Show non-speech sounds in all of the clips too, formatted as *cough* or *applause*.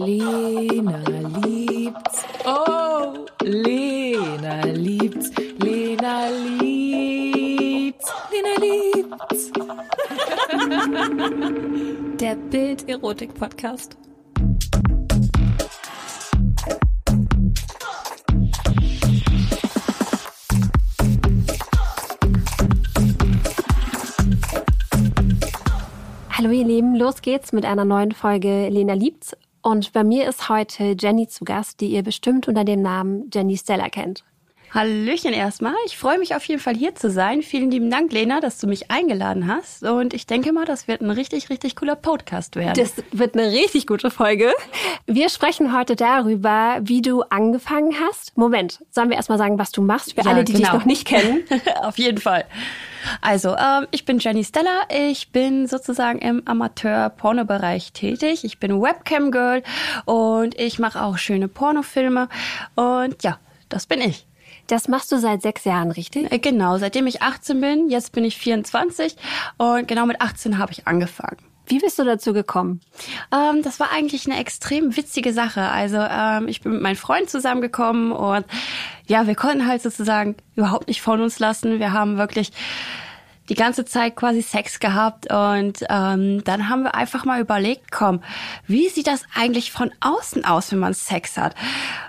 Lena liebt's. Oh, Lena liebt's. Lena liebt's. Lena liebt's. *laughs* Der Bild-Erotik-Podcast. Hallo ihr Lieben, los geht's mit einer neuen Folge Lena liebt's. Und bei mir ist heute Jenny zu Gast, die ihr bestimmt unter dem Namen Jenny Stella kennt. Hallöchen erstmal. Ich freue mich auf jeden Fall hier zu sein. Vielen lieben Dank, Lena, dass du mich eingeladen hast. Und ich denke mal, das wird ein richtig, richtig cooler Podcast werden. Das wird eine richtig gute Folge. Wir sprechen heute darüber, wie du angefangen hast. Moment, sollen wir erstmal sagen, was du machst, für Ja, alle, die genau. dich noch nicht kennen? *laughs* auf jeden Fall. Also, ähm, ich bin Jenny Stella. Ich bin sozusagen im Amateur-Porno-Bereich tätig. Ich bin Webcam-Girl und ich mache auch schöne Pornofilme. Und ja, das bin ich. Das machst du seit sechs Jahren, richtig? Äh, Genau, seitdem ich 18 bin, jetzt bin ich 24 und genau mit 18 habe ich angefangen. Wie bist du dazu gekommen? Ähm, das war eigentlich eine extrem witzige Sache. Also ähm, ich bin mit meinem Freund zusammengekommen und ja, wir konnten halt sozusagen überhaupt nicht von uns lassen. Wir haben wirklich die ganze Zeit quasi Sex gehabt und ähm, dann haben wir einfach mal überlegt, komm, wie sieht das eigentlich von außen aus, wenn man Sex hat?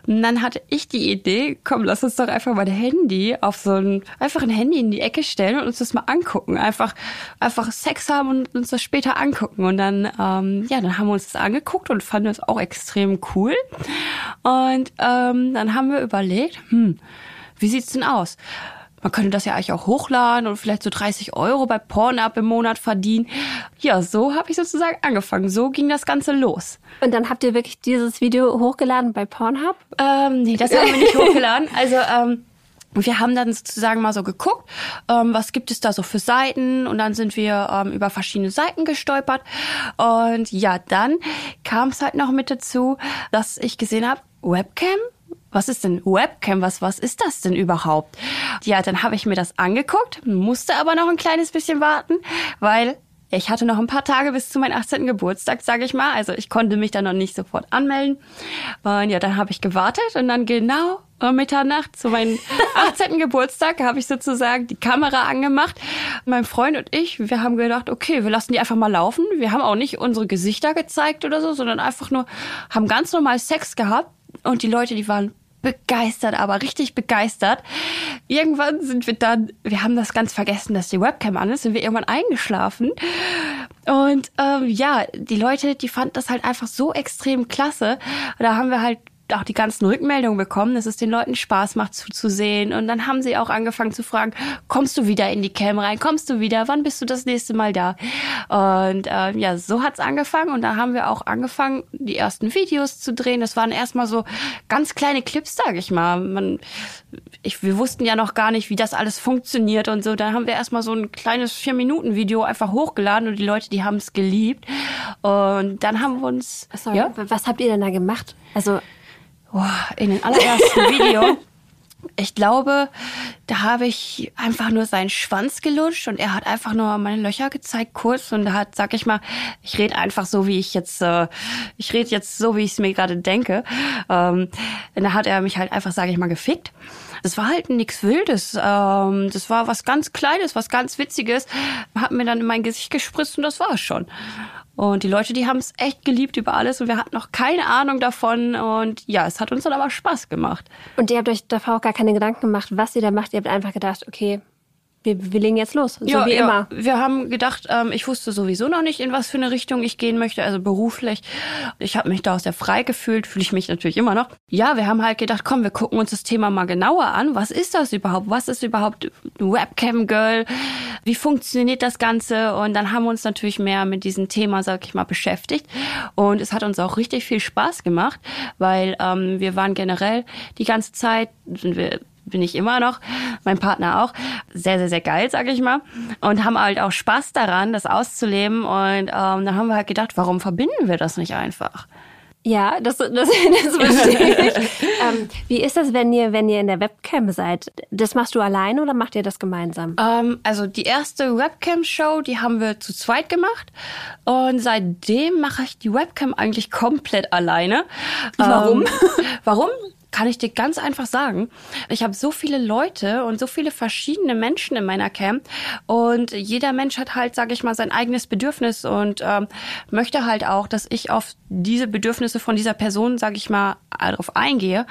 Und dann hatte ich die Idee, komm, lass uns doch einfach mal ein Handy auf so ein, einfach ein Handy in die Ecke stellen und uns das mal angucken. Einfach, einfach Sex haben und uns das später angucken. Und dann, ähm, ja, dann haben wir uns das angeguckt und fanden es auch extrem cool. Und ähm, dann haben wir überlegt, hm, wie sieht's denn aus? Man könnte das ja eigentlich auch hochladen und vielleicht so 30 Euro bei Pornhub im Monat verdienen. Ja, so habe ich sozusagen angefangen. So ging das Ganze los. Und dann habt ihr wirklich dieses Video hochgeladen bei Pornhub? Ähm, nee, das haben wir nicht hochgeladen. Also, ähm, wir haben dann sozusagen mal so geguckt, ähm, was gibt es da so für Seiten und dann sind wir ähm, über verschiedene Seiten gestolpert und ja, dann kam es halt noch mit dazu, dass ich gesehen habe, Webcam? Was ist denn Webcam? Was, was ist das denn überhaupt? Ja, dann habe ich mir das angeguckt, musste aber noch ein kleines bisschen warten, weil ich hatte noch ein paar Tage bis zu meinem 18. Geburtstag, sage ich mal. Also ich konnte mich dann noch nicht sofort anmelden. Und ja, dann habe ich gewartet und dann genau um Mitternacht zu meinem *laughs* 18. Geburtstag habe ich sozusagen die Kamera angemacht. Mein Freund und ich, wir haben gedacht, okay, wir lassen die einfach mal laufen. Wir haben auch nicht unsere Gesichter gezeigt oder so, sondern einfach nur haben ganz normal Sex gehabt. Und die Leute, die waren begeistert, aber richtig begeistert. Irgendwann sind wir dann, wir haben das ganz vergessen, dass die Webcam an ist, sind wir irgendwann eingeschlafen. Und ähm, ja, die Leute, die fanden das halt einfach so extrem klasse. Da haben wir halt auch die ganzen Rückmeldungen bekommen, dass es den Leuten Spaß macht zuzusehen. Und dann haben sie auch angefangen zu fragen, kommst du wieder in die Cam rein? Kommst du wieder? Wann bist du das nächste Mal da? Und äh, ja, so hat's angefangen. Und da haben wir auch angefangen, die ersten Videos zu drehen. Das waren erstmal so ganz kleine Clips, sage ich mal. Man, ich, wir wussten ja noch gar nicht, wie das alles funktioniert und so. Dann haben wir erstmal so ein kleines Vier-Minuten-Video einfach hochgeladen und die Leute, die haben es geliebt. Und dann haben wir uns... Sorry, Ja? was habt ihr denn da gemacht? Also, Boah, in den allerersten Video. Ich glaube, da habe ich einfach nur seinen Schwanz gelutscht und er hat einfach nur meine Löcher gezeigt kurz und hat, sag ich mal, ich rede einfach so, wie ich jetzt, äh, ich rede jetzt so, wie ich es mir gerade denke. Ähm, und da hat er mich halt einfach, sag ich mal, gefickt. Das war halt nichts Wildes. Ähm, das war was ganz Kleines, was ganz Witziges. Hat mir dann in mein Gesicht gespritzt und das war es schon. Und die Leute, die haben es echt geliebt über alles und wir hatten noch keine Ahnung davon. Und ja, es hat uns dann aber Spaß gemacht. und ihr habt euch davor auch gar keine Gedanken gemacht, was ihr da macht. Ihr habt einfach gedacht, okay, wir, wir legen jetzt los. So wie immer. Wir haben gedacht, ähm, ich wusste sowieso noch nicht, in was für eine Richtung ich gehen möchte, also beruflich. Ich habe mich da sehr frei gefühlt, fühle ich mich natürlich immer noch. Ja, wir haben halt gedacht, komm, wir gucken uns das Thema mal genauer an. Was ist das überhaupt? Was ist überhaupt Webcam Girl? Wie funktioniert das Ganze? Und dann haben wir uns natürlich mehr mit diesem Thema, sag ich mal, beschäftigt. Und es hat uns auch richtig viel Spaß gemacht, weil ähm, wir waren generell die ganze Zeit, sind wir bin ich immer noch, mein Partner auch, sehr, sehr, sehr geil, sag ich mal. Und haben halt auch Spaß daran, das auszuleben. Und ähm, dann haben wir halt gedacht, warum verbinden wir das nicht einfach? Ja, das, das, *laughs* das verstehe ich. *laughs* ähm, wie ist das, wenn ihr, wenn ihr in der Webcam seid? Das machst du allein oder macht ihr das gemeinsam? Ähm, also die erste Webcam-Show, die haben wir zu zweit gemacht. Und seitdem mache ich die Webcam eigentlich komplett alleine. Warum? Ähm, warum? Kann ich dir ganz einfach sagen. Ich habe so viele Leute und so viele verschiedene Menschen in meiner Camp und jeder Mensch hat halt, sage ich mal, sein eigenes Bedürfnis und ähm, möchte halt auch, dass ich auf diese Bedürfnisse von dieser Person, sage ich mal, darauf eingehe.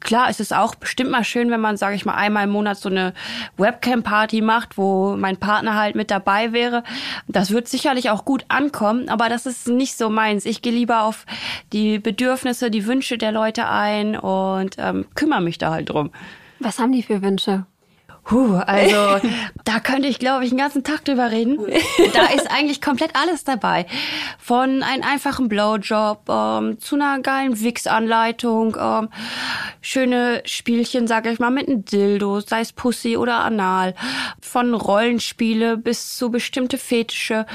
Klar, es ist auch bestimmt mal schön, wenn man, sage ich mal, einmal im Monat so eine Webcam-Party macht, wo mein Partner halt mit dabei wäre. Das wird sicherlich auch gut ankommen, aber das ist nicht so meins. Ich gehe lieber auf die Bedürfnisse, die Wünsche der Leute ein und und ähm, kümmere mich da halt drum. Was haben die für Wünsche? Huh, also *laughs* da könnte ich, glaube ich, einen ganzen Tag drüber reden. Da ist eigentlich komplett alles dabei. Von einem einfachen Blowjob ähm, zu einer geilen Wix-Anleitung, ähm, schöne Spielchen, sage ich mal, mit einem Dildo, sei es Pussy oder Anal. Von Rollenspiele bis zu bestimmte Fetische.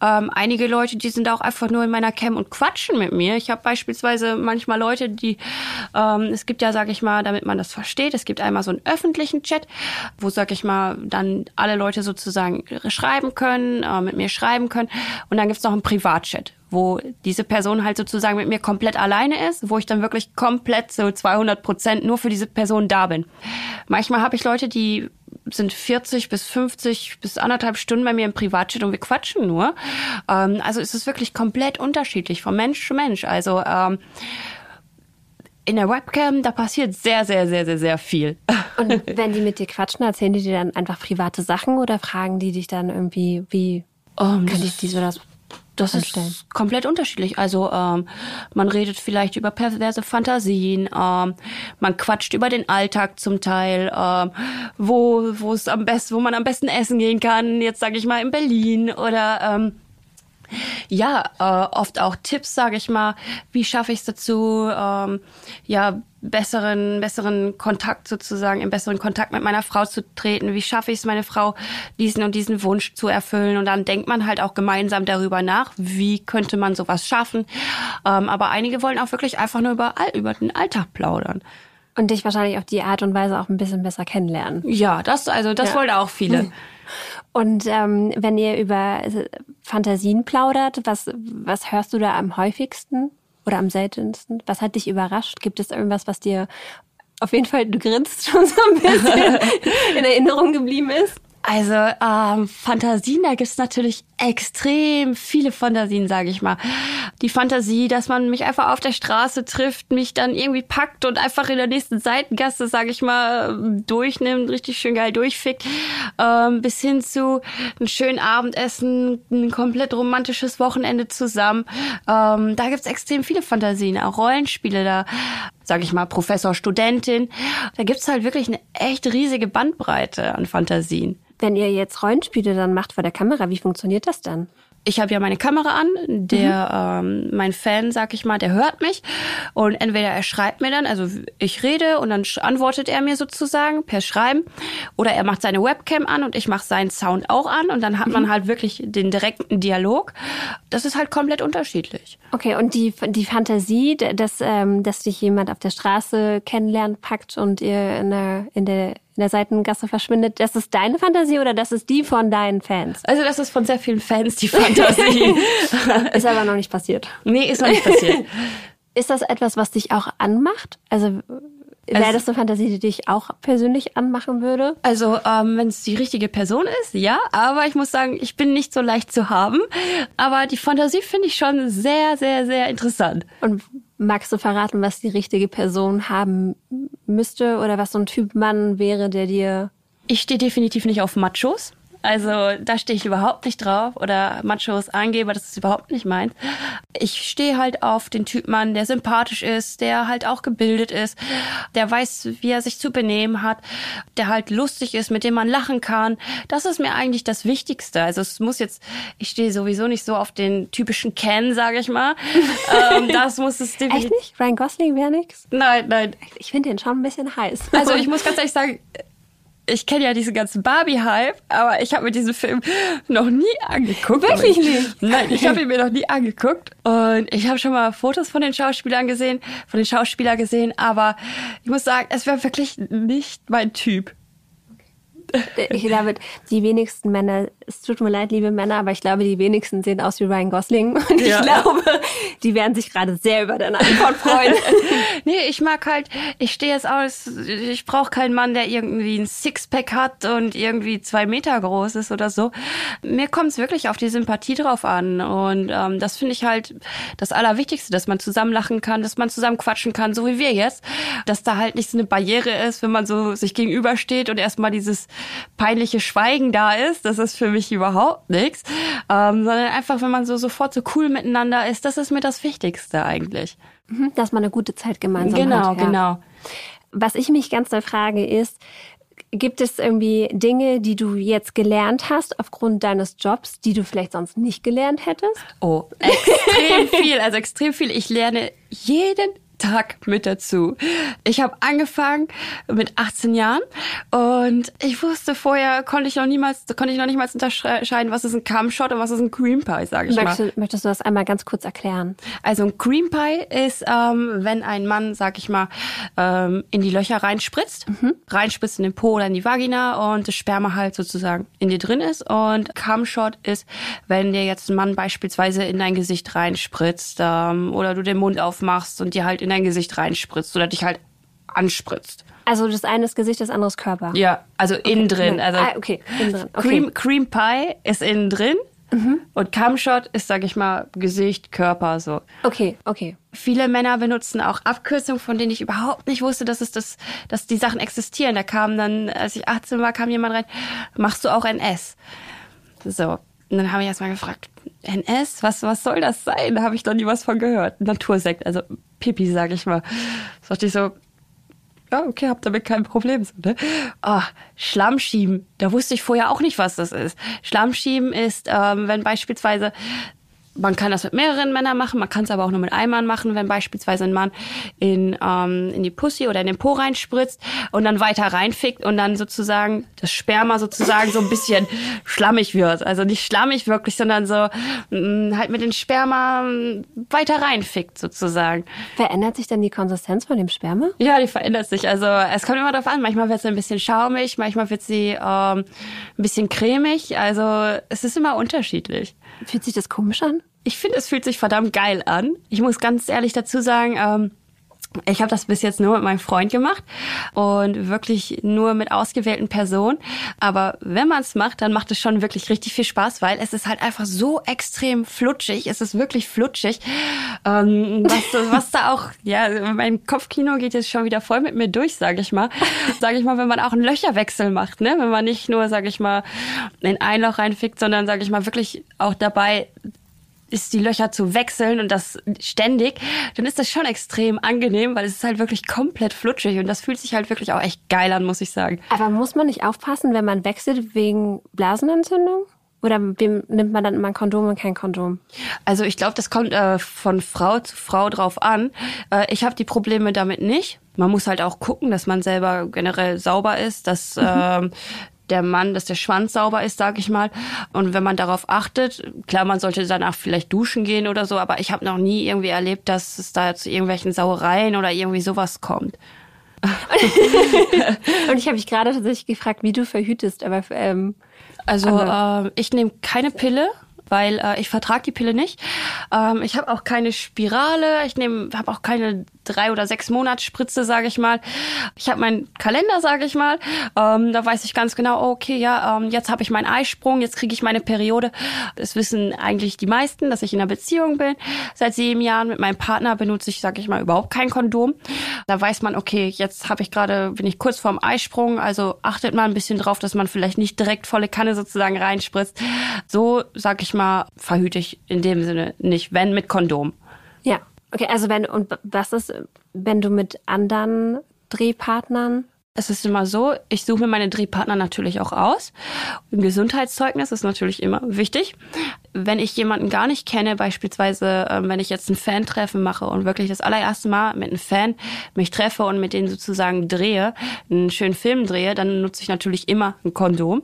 Ähm, einige Leute, die sind auch einfach nur in meiner Cam und quatschen mit mir. Ich habe beispielsweise manchmal Leute, die, ähm, es gibt ja, sage ich mal, damit man das versteht, es gibt einmal so einen öffentlichen Chat, wo, sag ich mal, dann alle Leute sozusagen schreiben können, äh, mit mir schreiben können. Und dann gibt's noch einen Privatchat, wo diese Person halt sozusagen mit mir komplett alleine ist, wo ich dann wirklich komplett so 200 Prozent nur für diese Person da bin. Manchmal habe ich Leute, die sind 40 bis 50 bis anderthalb Stunden bei mir im Privatchat und wir quatschen nur. Ähm, also es wirklich komplett unterschiedlich von Mensch zu Mensch. Also ähm, in der Webcam, da passiert sehr, sehr, sehr, sehr, sehr viel. *laughs* Und wenn die mit dir quatschen, erzählen die dir dann einfach private Sachen oder fragen die dich dann irgendwie, wie um, kann ich dies oder das das anstellen? ist komplett unterschiedlich. Also ähm, man redet vielleicht über perverse Fantasien, ähm, man quatscht über den Alltag zum Teil, ähm, wo wo es am besten, wo man am besten essen gehen kann. Jetzt sage ich mal in Berlin oder ähm, ja, äh, oft auch Tipps, sage ich mal. Wie schaffe ich es dazu, ähm, ja, besseren, besseren Kontakt sozusagen, in besseren Kontakt mit meiner Frau zu treten? Wie schaffe ich es, meine Frau diesen und diesen Wunsch zu erfüllen? Und dann denkt man halt auch gemeinsam darüber nach, wie könnte man sowas schaffen? Ähm, aber einige wollen auch wirklich einfach nur über, über den Alltag plaudern. Und dich wahrscheinlich auf die Art und Weise auch ein bisschen besser kennenlernen. Ja, das, also das ja. wollen auch viele. *laughs* Und ähm, wenn ihr über Fantasien plaudert, was, was hörst du da am häufigsten oder am seltensten? Was hat dich überrascht? Gibt es irgendwas, was dir auf jeden Fall, du grinst *laughs* schon so ein bisschen *laughs* in Erinnerung geblieben ist? Also ähm, Fantasien, da gibt's natürlich extrem viele Fantasien, sage ich mal. Die Fantasie, dass man mich einfach auf der Straße trifft, mich dann irgendwie packt und einfach in der nächsten Seitengasse, sage ich mal, durchnimmt, richtig schön geil durchfickt, ähm, bis hin zu einem schönen Abendessen, ein komplett romantisches Wochenende zusammen. Ähm, da gibt's extrem viele Fantasien, auch Rollenspiele da sage ich mal, Professor, Studentin. Da gibt's halt wirklich eine echt riesige Bandbreite an Fantasien. Wenn ihr jetzt Rollenspiele dann macht vor der Kamera, wie funktioniert das dann? Ich habe ja meine Kamera an, der mhm. ähm, mein Fan, sag ich mal, der hört mich und entweder er schreibt mir dann, also ich rede und dann antwortet er mir sozusagen per Schreiben oder er macht seine Webcam an und ich mache seinen Sound auch an und dann hat mhm. man halt wirklich den direkten Dialog. Das ist halt komplett unterschiedlich. Okay, und die die Fantasie, dass ähm, dass dich jemand auf der Straße kennenlernt, packt und ihr in der in der in der Seitengasse verschwindet, das ist deine Fantasie oder das ist die von deinen Fans? Also das ist von sehr vielen Fans die Fantasie. *laughs* ist aber noch nicht passiert. Nee, ist noch nicht passiert. *laughs* ist das etwas, was dich auch anmacht? Also Wäre also, das eine Fantasie, die dich auch persönlich anmachen würde? Also, ähm, wenn es die richtige Person ist, ja. Aber ich muss sagen, ich bin nicht so leicht zu haben. Aber die Fantasie finde ich schon sehr, sehr, sehr interessant. Und magst du verraten, was die richtige Person haben müsste oder was so ein Typ Mann wäre, der dir... Ich stehe definitiv nicht auf Machos. Also da stehe ich überhaupt nicht drauf oder Machos Angeber, das ist überhaupt nicht meins. Ich stehe halt auf den Typ Mann, der sympathisch ist, der halt auch gebildet ist, der weiß, wie er sich zu benehmen hat, der halt lustig ist, mit dem man lachen kann. Das ist mir eigentlich das Wichtigste. Also es muss jetzt, ich stehe sowieso nicht so auf den typischen Ken, sage ich mal. *laughs* ähm, das muss es definitiv. Echt nicht? Ryan Gosling wäre nix? Nein, nein. Ich finde den schon ein bisschen heiß. Also ich *laughs* muss ganz ehrlich sagen, ich kenne ja diesen ganzen Barbie-Hype, aber ich habe mir diesen Film noch nie angeguckt. Wirklich ich, nicht? Nein, ich habe ihn mir noch nie angeguckt. Und ich habe schon mal Fotos von den Schauspielern gesehen, von den Schauspielern gesehen, aber ich muss sagen, es wäre wirklich nicht mein Typ. *laughs* Ich glaube, die wenigsten Männer, es tut mir leid, liebe Männer, aber ich glaube, die wenigsten sehen aus wie Ryan Gosling. *laughs* Und Ja. ich glaube, die werden sich gerade sehr über deine Antwort freuen. *laughs* Nee, ich mag halt, ich stehe jetzt aus, ich brauche keinen Mann, der irgendwie ein Sixpack hat und irgendwie zwei Meter groß ist oder so. Mir kommt es wirklich auf die Sympathie drauf an. Und ähm, das finde ich halt das Allerwichtigste, dass man zusammen lachen kann, dass man zusammen quatschen kann, so wie wir jetzt. Dass da halt nicht so eine Barriere ist, wenn man so sich gegenübersteht und erstmal dieses peinliche Schweigen da ist. Das ist für mich überhaupt nichts. Ähm, sondern einfach, wenn man so sofort so cool miteinander ist, das ist mir das Wichtigste eigentlich. Mhm, Dass man eine gute Zeit gemeinsam Genau, hat. ja. genau. Was ich mich ganz doll frage ist, gibt es irgendwie Dinge, die du jetzt gelernt hast aufgrund deines Jobs, die du vielleicht sonst nicht gelernt hättest? Oh, extrem *laughs* viel, also extrem viel. Ich lerne jeden Tag mit dazu. Ich habe angefangen mit 18 Jahren und ich wusste vorher konnte ich noch niemals konnte ich noch nicht mal unterscheiden, was ist ein Cumshot und was ist ein Cream Pie, sage ich mal. Möchtest, du- möchtest du das einmal ganz kurz erklären? Also ein Cream Pie ist, ähm, wenn ein Mann, sag ich mal, ähm, in die Löcher reinspritzt, reinspritzt in den Po oder in die Vagina und das Sperma halt sozusagen in dir drin ist. Und Cum Shot ist, wenn dir jetzt ein Mann beispielsweise in dein Gesicht reinspritzt ähm, oder du den Mund aufmachst und dir halt in dein Gesicht reinspritzt oder dich halt anspritzt. Also das eine ist Gesicht, das andere ist Körper. Ja, also innen drin. Also ah, okay, innen drin. Okay. Cream, Cream Pie ist innen drin und Cum Shot ist, sag ich mal, Gesicht, Körper so. Okay, okay. Viele Männer benutzen auch Abkürzungen, von denen ich überhaupt nicht wusste, dass es das, dass die Sachen existieren. Da kam dann, als ich 18 war, kam jemand rein, machst du auch NS? So. Und dann habe ich erstmal gefragt, NS, was, was soll das sein? Da habe ich noch nie was von gehört. Natursekt, also Pipi, sag ich mal. Dachte ich so, ja, okay, hab damit kein Problem. So, ne? oh, Schlammschieben, da wusste ich vorher auch nicht, was das ist. Schlammschieben ist, ähm, wenn beispielsweise man kann das mit mehreren Männern machen, man kann es aber auch nur mit einem Mann machen, wenn beispielsweise ein Mann in, ähm, in die Pussy oder in den Po reinspritzt und dann weiter reinfickt und dann sozusagen das Sperma sozusagen so ein bisschen schlammig wird. Also nicht schlammig wirklich, sondern so mh, halt mit dem Sperma mh, weiter reinfickt sozusagen. Verändert sich dann die Konsistenz von dem Sperma? Ja, die verändert sich. Also es kommt immer darauf an. Manchmal wird sie ein bisschen schaumig, manchmal wird sie ähm, ein bisschen cremig. Also es ist immer unterschiedlich. Fühlt sich das komisch an? Ich finde, es fühlt sich verdammt geil an. Ich muss ganz ehrlich dazu sagen, ähm, ich habe das bis jetzt nur mit meinem Freund gemacht und wirklich nur mit ausgewählten Personen. Aber wenn man es macht, dann macht es schon wirklich richtig viel Spaß, weil es ist halt einfach so extrem flutschig. Es ist wirklich flutschig. Ähm, was, was da auch, ja, mein Kopfkino geht jetzt schon wieder voll mit mir durch, sage ich mal. Sage ich mal, wenn man auch einen Löcherwechsel macht, ne? Wenn man nicht nur, sage ich mal, in ein Loch reinfickt, sondern, sage ich mal, wirklich auch dabei ist die Löcher zu wechseln und das ständig, dann ist das schon extrem angenehm, weil es ist halt wirklich komplett flutschig und das fühlt sich halt wirklich auch echt geil an, muss ich sagen. Aber muss man nicht aufpassen, wenn man wechselt wegen Blasenentzündung? Oder wem nimmt man dann immer ein Kondom und kein Kondom? Also ich glaube, das kommt äh, von Frau zu Frau drauf an. Äh, ich habe die Probleme damit nicht. Man muss halt auch gucken, dass man selber generell sauber ist, dass ähm, der Mann, dass der Schwanz sauber ist, sag ich mal. Und wenn man darauf achtet, klar, man sollte danach vielleicht duschen gehen oder so, aber ich habe noch nie irgendwie erlebt, dass es da zu irgendwelchen Sauereien oder irgendwie sowas kommt. *laughs* Und ich habe mich gerade tatsächlich gefragt, wie du verhütest, aber ähm, Also äh, ich nehme keine Pille, weil äh, ich vertrage die Pille nicht. Ähm, ich habe auch keine Spirale, ich nehme habe auch keine drei oder sechs Monatsspritze, sage ich mal. Ich habe meinen Kalender, sage ich mal. Ähm, da weiß ich ganz genau, oh, okay, ja, ähm, jetzt habe ich meinen Eisprung, jetzt kriege ich meine Periode. Das wissen eigentlich die meisten, dass ich in einer Beziehung bin. Seit sieben Jahren mit meinem Partner benutze ich, sage ich mal, überhaupt kein Kondom. Da weiß man, okay, jetzt habe ich gerade, bin ich kurz vorm Eisprung, also achtet mal ein bisschen drauf, dass man vielleicht nicht direkt volle Kanne sozusagen reinspritzt. So, sag ich mal, verhüte ich in dem Sinne nicht, wenn mit Kondom. ja. Okay, also wenn, und was ist, wenn du mit anderen Drehpartnern Es ist immer so, ich suche mir meine Drehpartner natürlich auch aus. Ein Gesundheitszeugnis ist natürlich immer wichtig. Wenn ich jemanden gar nicht kenne, beispielsweise, ähm, wenn ich jetzt ein Fan-Treffen mache und wirklich das allererste Mal mit einem Fan mich treffe und mit denen sozusagen drehe, einen schönen Film drehe, dann nutze ich natürlich immer ein Kondom.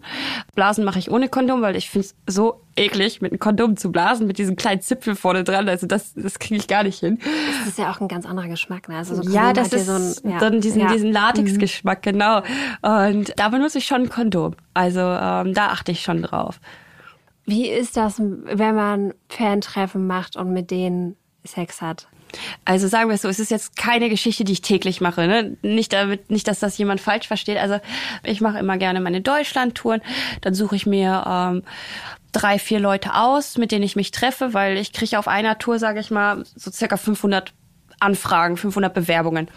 Blasen mache ich ohne Kondom, weil ich finde es so eklig, mit einem Kondom zu blasen, mit diesem kleinen Zipfel vorne dran. Also das, das kriege ich gar nicht hin. Das ist ja auch ein ganz anderer Geschmack. Ne? Also so ja, Kondom das ja ist so ein, ja. dann diesen, ja. diesen Latex-Geschmack, genau. Und da benutze ich schon ein Kondom. Also ähm, da achte ich schon drauf. Wie ist das, wenn man Fan-Treffen macht und mit denen Sex hat? Also sagen wir es so, es ist jetzt keine Geschichte, die ich täglich mache. Ne? Nicht, damit, nicht, dass das jemand falsch versteht. Also ich mache immer gerne meine Deutschland-Touren. Dann suche ich mir ähm, drei, vier Leute aus, mit denen ich mich treffe, weil ich kriege auf einer Tour, sage ich mal, so circa 500 Anfragen, 500 Bewerbungen.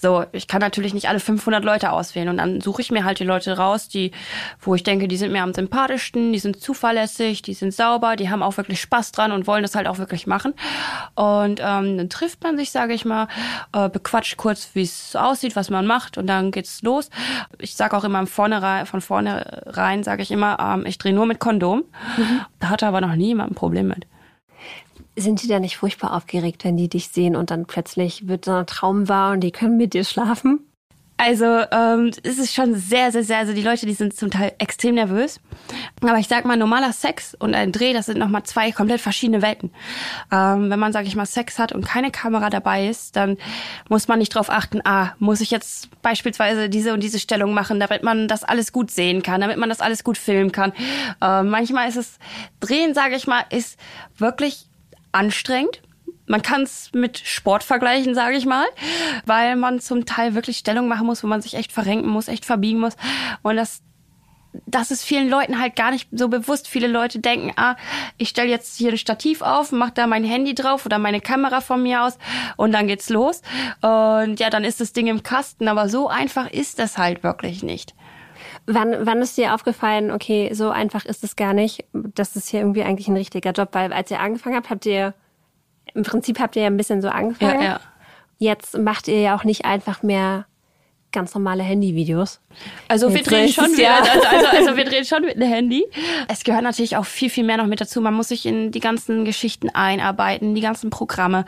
So, ich kann natürlich nicht alle 500 Leute auswählen und dann suche ich mir halt die Leute raus, die, wo ich denke, die sind mir am sympathischsten, die sind zuverlässig, die sind sauber, die haben auch wirklich Spaß dran und wollen das halt auch wirklich machen. Und ähm, dann trifft man sich, sage ich mal, äh, bequatscht kurz, wie es aussieht, was man macht und dann geht's los. Ich sage auch immer vorne von vornherein, sage ich immer, ähm, ich drehe nur mit Kondom. Da hatte aber noch nie jemand ein Problem mit. Sind die da nicht furchtbar aufgeregt, wenn die dich sehen und dann plötzlich wird so ein Traum wahr und die können mit dir schlafen? Also ähm, es ist schon sehr, sehr, sehr, also die Leute, die sind zum Teil extrem nervös. Aber ich sag mal, normaler Sex und ein Dreh, das sind nochmal zwei komplett verschiedene Welten. Ähm, wenn man, sag ich mal, Sex hat und keine Kamera dabei ist, dann muss man nicht drauf achten, ah, muss ich jetzt beispielsweise diese und diese Stellung machen, damit man das alles gut sehen kann, damit man das alles gut filmen kann. Ähm, manchmal ist es, Drehen, sage ich mal, ist wirklich anstrengend. Man kann es mit Sport vergleichen, sage ich mal, weil man zum Teil wirklich Stellung machen muss, wo man sich echt verrenken muss, echt verbiegen muss. Und das, das ist vielen Leuten halt gar nicht so bewusst. Viele Leute denken, ah, ich stelle jetzt hier ein Stativ auf, mache da mein Handy drauf oder meine Kamera von mir aus und dann geht's los. Und ja, dann ist das Ding im Kasten. Aber so einfach ist das halt wirklich nicht. Wann, wann ist dir aufgefallen, okay, so einfach ist es gar nicht, das ist hier irgendwie eigentlich ein richtiger Job, weil als ihr angefangen habt, habt ihr, im Prinzip habt ihr ja ein bisschen so angefangen. Ja, ja. Jetzt macht ihr ja auch nicht einfach mehr ganz normale Handyvideos. Also wir Jetzt drehen ist schon es wieder, ja- also, also, also *laughs* wir drehen schon mit einem Handy. Es gehört natürlich auch viel, viel mehr noch mit dazu. Man muss sich in die ganzen Geschichten einarbeiten, die ganzen Programme.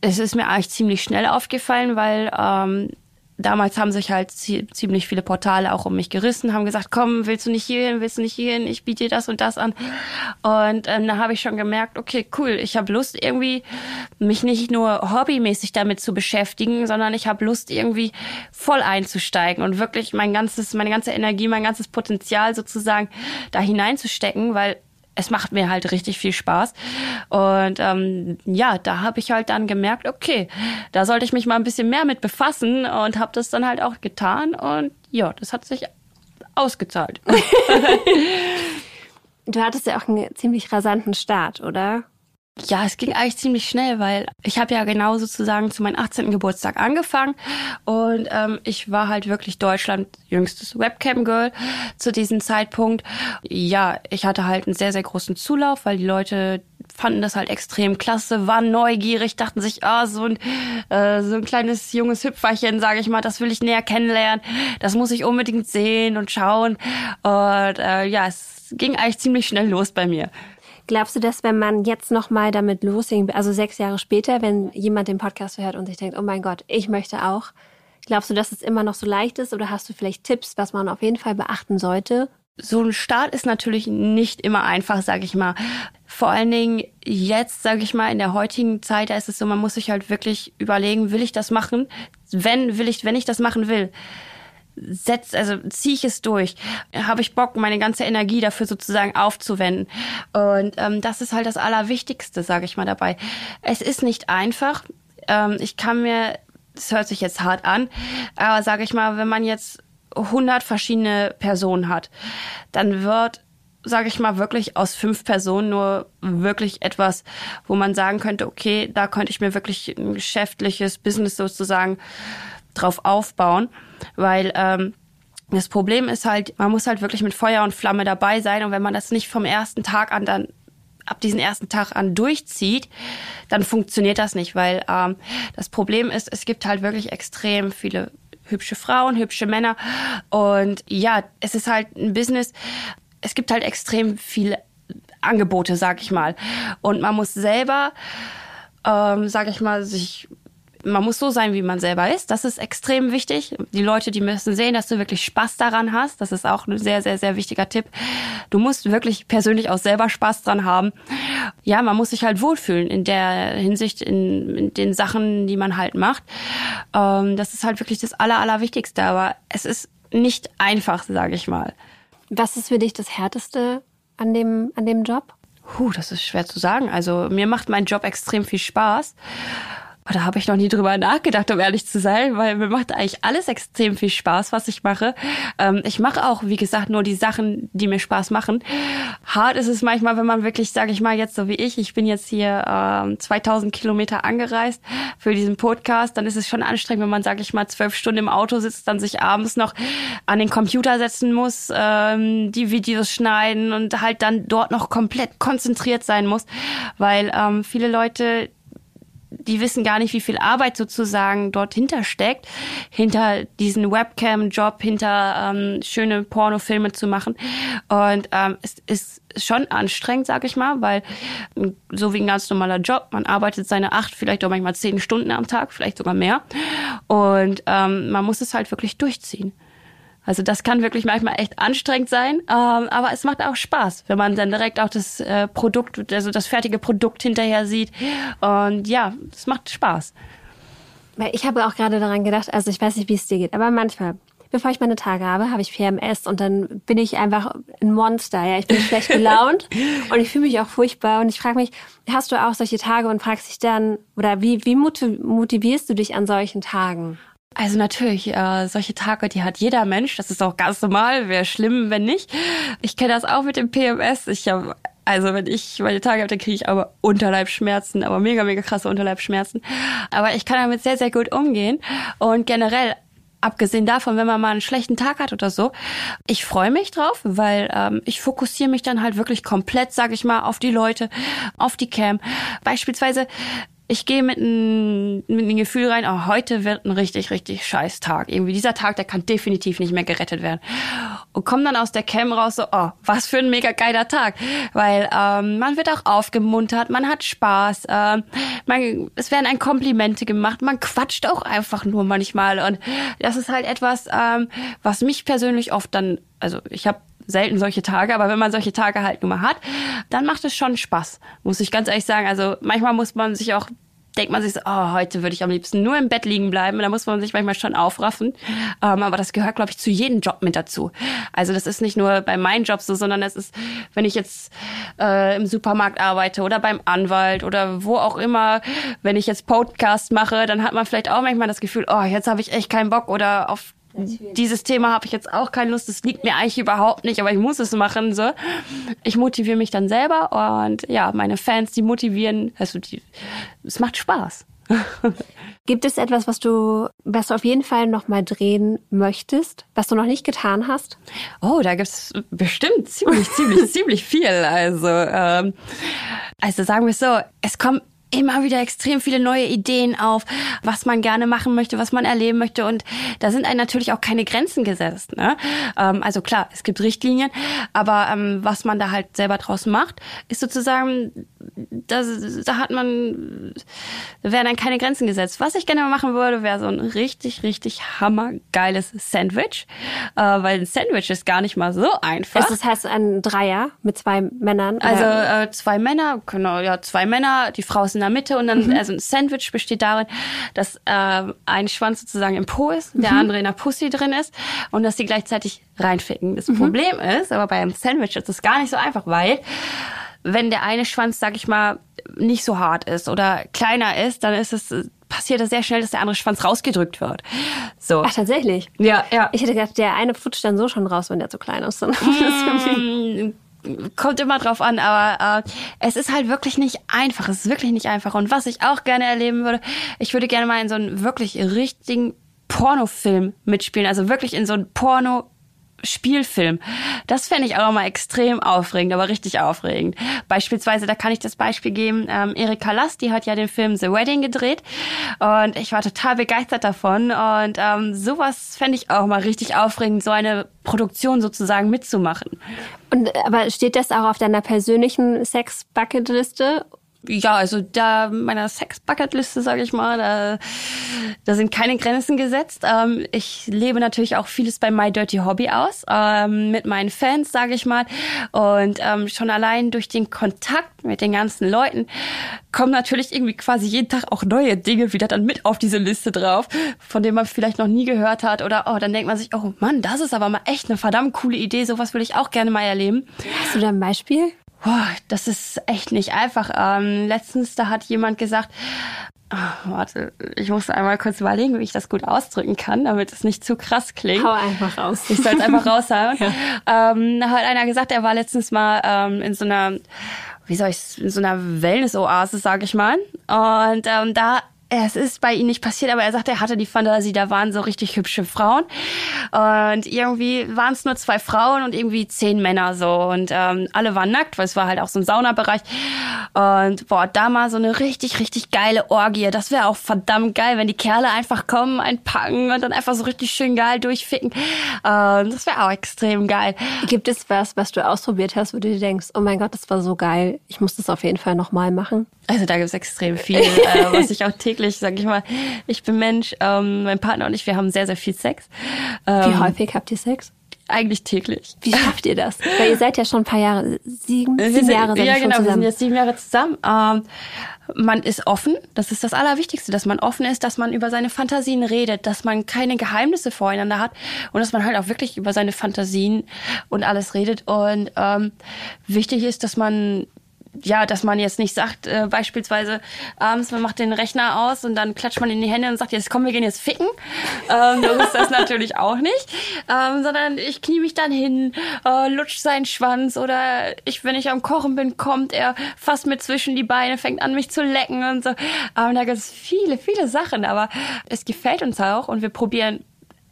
Es ist mir eigentlich ziemlich schnell aufgefallen, weil ähm, damals haben sich halt zie- ziemlich viele Portale auch um mich gerissen, haben gesagt, komm, willst du nicht hierhin, willst du nicht hierhin, ich biete dir das und das an. Und ähm, da habe ich schon gemerkt, okay, cool, ich habe Lust irgendwie, mich nicht nur hobbymäßig damit zu beschäftigen, sondern ich habe Lust irgendwie voll einzusteigen und wirklich mein ganzes, meine ganze Energie, mein ganzes Potenzial sozusagen da hineinzustecken, weil es macht mir halt richtig viel Spaß. Und ähm, ja, da habe ich halt dann gemerkt, okay, da sollte ich mich mal ein bisschen mehr mit befassen und habe das dann halt auch getan. Und ja, das hat sich ausgezahlt. *laughs* *laughs* Du hattest ja auch einen ziemlich rasanten Start, oder? Ja, es ging eigentlich ziemlich schnell, weil ich habe ja genau sozusagen zu meinem 18. Geburtstag angefangen und ähm, ich war halt wirklich Deutschland jüngstes Webcam-Girl zu diesem Zeitpunkt. Ja, ich hatte halt einen sehr, sehr großen Zulauf, weil die Leute fanden das halt extrem klasse, waren neugierig, dachten sich, ah, so ein äh, so ein kleines junges Hüpferchen, sage ich mal, das will ich näher kennenlernen, das muss ich unbedingt sehen und schauen. Und äh, ja, es ging eigentlich ziemlich schnell los bei mir. Glaubst du, dass wenn man jetzt nochmal damit loslegen, also sechs Jahre später, wenn jemand den Podcast hört und sich denkt, oh mein Gott, ich möchte auch, glaubst du, dass es immer noch so leicht ist oder hast du vielleicht Tipps, was man auf jeden Fall beachten sollte? so ein Start ist natürlich nicht immer einfach, sage ich mal. Vor allen Dingen jetzt, sage ich mal, in der heutigen Zeit, da ist es so, man muss sich halt wirklich überlegen, will ich das machen? Wenn will ich, wenn ich das machen will, setz, also ziehe ich es durch, habe ich Bock, meine ganze Energie dafür sozusagen aufzuwenden. Und ähm, das ist halt das Allerwichtigste, sage ich mal dabei. Es ist nicht einfach. Ähm, ich kann mir, das hört sich jetzt hart an, aber sage ich mal, wenn man jetzt 100 verschiedene Personen hat, dann wird sage ich mal, wirklich aus fünf Personen nur wirklich etwas, wo man sagen könnte, okay, da könnte ich mir wirklich ein geschäftliches Business sozusagen drauf aufbauen, weil ähm, das Problem ist halt, man muss halt wirklich mit Feuer und Flamme dabei sein. Und wenn man das nicht vom ersten Tag an dann ab diesen ersten Tag an durchzieht, dann funktioniert das nicht, weil ähm, das Problem ist, es gibt halt wirklich extrem viele hübsche Frauen, hübsche Männer. Und ja, es ist halt ein Business, es gibt halt extrem viele Angebote, sag ich mal. Und man muss selber, ähm, sag ich mal, sich man muss so sein, wie man selber ist. Das ist extrem wichtig. Die Leute, die müssen sehen, dass du wirklich Spaß daran hast. Das ist auch ein sehr, sehr, sehr wichtiger Tipp. Du musst wirklich persönlich auch selber Spaß dran haben. Ja, man muss sich halt wohlfühlen in der Hinsicht, in, in den Sachen, die man halt macht. Ähm, das ist halt wirklich das Aller, Allerwichtigste. Aber es ist nicht einfach, sage ich mal. Was ist für dich das Härteste an dem, an dem Job? Puh, das ist schwer zu sagen. Also mir macht mein Job extrem viel Spaß. Oh, da habe ich noch nie drüber nachgedacht, um ehrlich zu sein, weil mir macht eigentlich alles extrem viel Spaß, was ich mache. Ähm, ich mache auch, wie gesagt, nur die Sachen, die mir Spaß machen. Hart ist es manchmal, wenn man wirklich, sage ich mal, jetzt so wie ich, ich bin jetzt hier ähm, 2000 Kilometer angereist für diesen Podcast, dann ist es schon anstrengend, wenn man, sage ich mal, zwölf Stunden im Auto sitzt, dann sich abends noch an den Computer setzen muss, ähm, die Videos schneiden und halt dann dort noch komplett konzentriert sein muss, weil ähm, viele Leute die wissen gar nicht, wie viel Arbeit sozusagen dort hintersteckt, hinter diesen Webcam-Job, hinter ähm, schöne Pornofilme zu machen. Und ähm, es ist schon anstrengend, sag ich mal, weil so wie ein ganz normaler Job, man arbeitet seine acht, vielleicht auch manchmal zehn Stunden am Tag, vielleicht sogar mehr. Und ähm, man muss es halt wirklich durchziehen. Also das kann wirklich manchmal echt anstrengend sein, ähm, aber es macht auch Spaß, wenn man dann direkt auch das äh, Produkt, also das fertige Produkt hinterher sieht. Und ja, es macht Spaß. Weil ich habe auch gerade daran gedacht, also ich weiß nicht, wie es dir geht, aber manchmal, bevor ich meine Tage habe, habe ich PMS und dann bin ich einfach ein Monster. Ja, ich bin schlecht gelaunt *laughs* und ich fühle mich auch furchtbar und ich frage mich, hast du auch solche Tage und fragst dich dann oder wie wie motivierst du dich an solchen Tagen? Also natürlich, äh, solche Tage, die hat jeder Mensch. Das ist auch ganz normal. Wäre schlimm, wenn nicht. Ich kenne das auch mit dem PMS. Ich habe also wenn ich meine Tage habe, dann kriege ich aber Unterleibschmerzen, aber mega, mega krasse Unterleibschmerzen. Aber ich kann damit sehr, sehr gut umgehen. Und generell, abgesehen davon, wenn man mal einen schlechten Tag hat oder so, ich freue mich drauf, weil ähm, ich fokussiere mich dann halt wirklich komplett, sage ich mal, auf die Leute, auf die Cam. Beispielsweise ich gehe mit einem mit einem Gefühl rein, oh, heute wird ein richtig, richtig scheiß Tag. Irgendwie dieser Tag, der kann definitiv nicht mehr gerettet werden. Und komme dann aus der Cam raus so, oh, was für ein mega geiler Tag. Weil ähm, man wird auch aufgemuntert, man hat Spaß, ähm, man, es werden ein Komplimente gemacht, man quatscht auch einfach nur manchmal. Und das ist halt etwas, ähm, was mich persönlich oft dann, also ich habe selten solche Tage, aber wenn man solche Tage halt nur mal hat, dann macht es schon Spaß, muss ich ganz ehrlich sagen. Also manchmal muss man sich auch denkt man sich so, oh, heute würde ich am liebsten nur im Bett liegen bleiben. Da muss man sich manchmal schon aufraffen. Ähm, aber das gehört, glaube ich, zu jedem Job mit dazu. Also das ist nicht nur bei meinen Jobs so, sondern es ist, wenn ich jetzt äh, im Supermarkt arbeite oder beim Anwalt oder wo auch immer, wenn ich jetzt Podcast mache, dann hat man vielleicht auch manchmal das Gefühl, oh, jetzt habe ich echt keinen Bock oder auf. Dieses Thema habe ich jetzt auch keine Lust, das liegt mir eigentlich überhaupt nicht, aber ich muss es machen. So. Ich motiviere mich dann selber und ja, meine Fans, die motivieren, also die, es macht Spaß. *laughs* Gibt es etwas, was du, was du auf jeden Fall noch mal drehen möchtest, was du noch nicht getan hast? Oh, da gibt es bestimmt ziemlich, ziemlich, *laughs* ziemlich viel. Also, ähm, also sagen wir es so, es kommt immer wieder extrem viele neue Ideen auf, was man gerne machen möchte, was man erleben möchte. Und da sind einem natürlich auch keine Grenzen gesetzt. Ne? Ähm, also klar, es gibt Richtlinien, aber ähm, was man da halt selber draus macht, ist sozusagen, das, da hat man, da werden dann keine Grenzen gesetzt. Was ich gerne mal machen würde, wäre so ein richtig, richtig hammergeiles Sandwich, äh, weil ein Sandwich ist gar nicht mal so einfach. Das heißt ein Dreier mit zwei Männern? Also äh, zwei Männer, genau, ja, zwei Männer, die Frau ist in der Mitte und dann, mhm. also ein Sandwich besteht darin, dass äh, ein Schwanz sozusagen im Po ist, der mhm. andere in der Pussy drin ist und dass sie gleichzeitig reinficken. Das mhm. Problem ist, aber bei einem Sandwich ist das gar nicht so einfach, weil wenn der eine Schwanz, sag ich mal, nicht so hart ist oder kleiner ist, dann ist es passiert das sehr schnell, dass der andere Schwanz rausgedrückt wird. So. Ach, tatsächlich? Ja, ja. Ich hätte gedacht, der eine flutscht dann so schon raus, wenn der zu klein ist. *laughs* Mm, kommt immer drauf an, aber äh, es ist halt wirklich nicht einfach. Es ist wirklich nicht einfach. Und was ich auch gerne erleben würde, ich würde gerne mal in so einen wirklich richtigen Pornofilm mitspielen. Also wirklich in so einen Porno Spielfilm. Das fände ich auch mal extrem aufregend, aber richtig aufregend. Beispielsweise, da kann ich das Beispiel geben, ähm, Erika Last, die hat ja den Film The Wedding gedreht und ich war total begeistert davon und ähm, sowas fände ich auch mal richtig aufregend, so eine Produktion sozusagen mitzumachen. Und aber steht das auch auf deiner persönlichen Sex-Bucket-Liste ja, also da meiner Sex-Bucket-Liste, sage ich mal, da, da sind keine Grenzen gesetzt. Ähm, ich lebe natürlich auch vieles bei My Dirty Hobby aus, ähm, mit meinen Fans, sage ich mal. Und ähm, schon allein durch den Kontakt mit den ganzen Leuten kommen natürlich irgendwie quasi jeden Tag auch neue Dinge wieder dann mit auf diese Liste drauf, von denen man vielleicht noch nie gehört hat. Oder oh, dann denkt man sich, oh Mann, das ist aber mal echt eine verdammt coole Idee, sowas will ich auch gerne mal erleben. Hast du da ein Beispiel? Boah, das ist echt nicht einfach. Ähm, letztens, da hat jemand gesagt, oh, warte, ich muss einmal kurz überlegen, wie ich das gut ausdrücken kann, damit es nicht zu krass klingt. Hau einfach raus. Ich soll es einfach *laughs* raushauen. ja. ähm, da hat einer gesagt, er war letztens mal ähm, in so einer wie soll ich in so einer Wellness-Oase, sag ich mal. Und ähm, da es ist bei ihm nicht passiert, aber er sagte, er hatte die Fantasie, da waren so richtig hübsche Frauen. Und irgendwie waren es nur zwei Frauen und irgendwie zehn Männer so. Und ähm, alle waren nackt, weil es war halt auch so ein Saunabereich. Und boah, da mal so eine richtig, richtig geile Orgie. Das wäre auch verdammt geil, wenn die Kerle einfach kommen, einpacken und dann einfach so richtig schön geil durchficken. Und das wäre auch extrem geil. Gibt es was, was du ausprobiert hast, wo du dir denkst, oh mein Gott, das war so geil, ich muss das auf jeden Fall nochmal machen? Also da gibt es extrem viel, äh, was ich auch täglich, sag ich mal, ich bin Mensch, ähm, mein Partner und ich, wir haben sehr, sehr viel Sex. Ähm, Wie häufig habt ihr Sex? Eigentlich täglich. Wie schafft ihr das? *laughs* Weil ihr seid ja schon ein paar Jahre, sieben, sieben sind, Jahre seid Ja, genau, zusammen. wir sind jetzt sieben Jahre zusammen. Ähm, man ist offen, das ist das Allerwichtigste, dass man offen ist, dass man über seine Fantasien redet, dass man keine Geheimnisse voreinander hat und dass man halt auch wirklich über seine Fantasien und alles redet. Und ähm, wichtig ist, dass man ja, dass man jetzt nicht sagt, äh, beispielsweise abends, man macht den Rechner aus und dann klatscht man in die Hände und sagt, jetzt komm, wir gehen jetzt ficken. Ähm, so ist das *laughs* natürlich auch nicht. Ähm, sondern ich knie mich dann hin, äh, lutsch seinen Schwanz oder ich, wenn ich am Kochen bin, kommt er fast mit zwischen die Beine, fängt an, mich zu lecken und so. Ähm, da gibt es viele, viele Sachen, aber es gefällt uns auch und wir probieren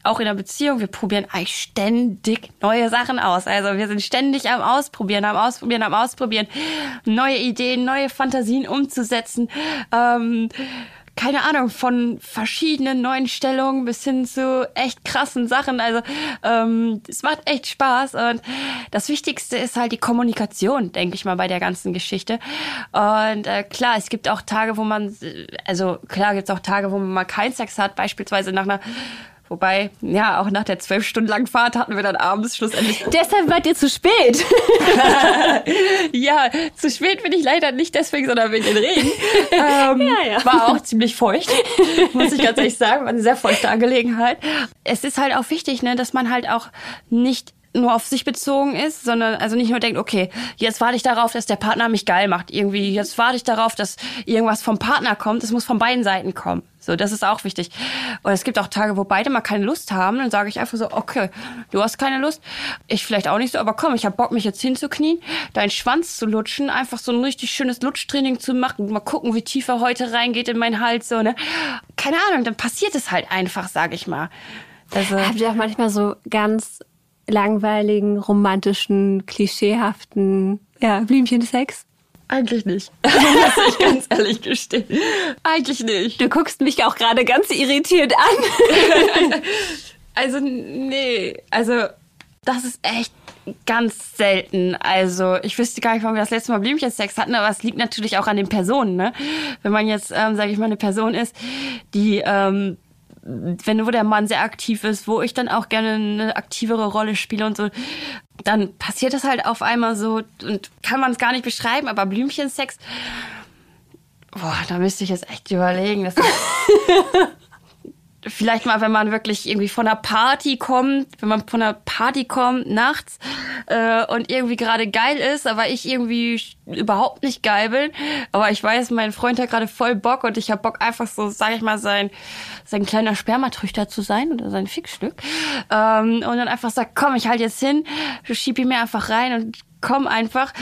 auch in der Beziehung, wir probieren eigentlich ständig neue Sachen aus. Also wir sind ständig am Ausprobieren, am Ausprobieren, am Ausprobieren, neue Ideen, neue Fantasien umzusetzen. Ähm, keine Ahnung, von verschiedenen neuen Stellungen bis hin zu echt krassen Sachen. Also ähm, es macht echt Spaß und das Wichtigste ist halt die Kommunikation, denke ich mal, bei der ganzen Geschichte. Und äh, klar, es gibt auch Tage, wo man, also klar gibt es auch Tage, wo man mal keinen Sex hat, beispielsweise nach einer Wobei, ja, auch nach der zwölf Stunden langen Fahrt hatten wir dann abends schlussendlich. *laughs* Deshalb wart ihr zu spät. *laughs* ja, zu spät bin ich leider nicht deswegen, sondern wegen den Regen. *laughs* Ähm, ja, ja. War auch ziemlich feucht, muss ich ganz ehrlich sagen. War eine sehr feuchte Angelegenheit. Es ist halt auch wichtig, ne, dass man halt auch nicht nur auf sich bezogen ist, sondern also nicht nur denkt, okay, jetzt warte ich darauf, dass der Partner mich geil macht. Irgendwie, jetzt warte ich darauf, dass irgendwas vom Partner kommt. Es muss von beiden Seiten kommen. So, das ist auch wichtig. Und es gibt auch Tage, wo beide mal keine Lust haben. Dann sage ich einfach so, okay, du hast keine Lust. Ich vielleicht auch nicht so, aber komm, ich habe Bock, mich jetzt hinzuknien, deinen Schwanz zu lutschen, einfach so ein richtig schönes Lutschtraining zu machen. Mal gucken, wie tief er heute reingeht in meinen Hals. So, ne? Keine Ahnung, dann passiert es halt einfach, sage ich mal. Also, Habt ihr auch manchmal so ganz langweiligen, romantischen, klischeehaften ja, Blümchensex? Eigentlich nicht. *laughs* Muss ich ganz ehrlich gestehen. Eigentlich nicht. Du guckst mich auch gerade ganz irritiert an. *laughs* also, nee. Also, das ist echt ganz selten. Also, ich wüsste gar nicht, wann wir das letzte Mal Blümchensex hatten, aber es liegt natürlich auch an den Personen, ne? Wenn man jetzt, ähm, sage ich mal, eine Person ist, die ähm, wenn wo der Mann sehr aktiv ist, wo ich dann auch gerne eine aktivere Rolle spiele und so, dann passiert das halt auf einmal so und kann man es gar nicht beschreiben, aber Blümchensex, boah, da müsste ich jetzt echt überlegen. Das *laughs* vielleicht mal, wenn man wirklich irgendwie von einer Party kommt, wenn man von einer Party kommt nachts äh, und irgendwie gerade geil ist, aber ich irgendwie überhaupt nicht geil bin, aber ich weiß, mein Freund hat gerade voll Bock und ich habe Bock einfach so, sag ich mal, sein sein kleiner Spermatrüchter zu sein oder sein Fixstück ähm, und dann einfach sagt, komm, ich halt jetzt hin, schieb ihn mir einfach rein und komm einfach.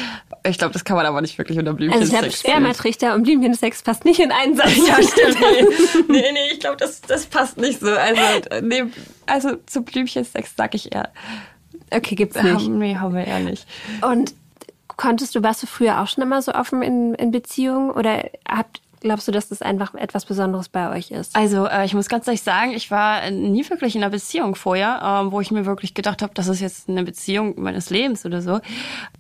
Ich glaube, das kann man aber nicht wirklich unter Blümchensex. Also ich habe Spermatrichter und Blümchensex passt nicht in einen Satz. ja, stimmt. *laughs* Nee, nee, nee ich glaube, das, das passt nicht so. Also, nee, also zu Blümchensex sag ich eher Okay, gibt's nicht. Nee, haben wir ja nicht. Und konntest du, warst du früher auch schon immer so offen in, in Beziehungen oder habt, glaubst du, dass das einfach etwas Besonderes bei euch ist? Also äh, ich muss ganz ehrlich sagen, ich war nie wirklich in einer Beziehung vorher, ähm, wo ich mir wirklich gedacht habe, das ist jetzt eine Beziehung meines Lebens oder so.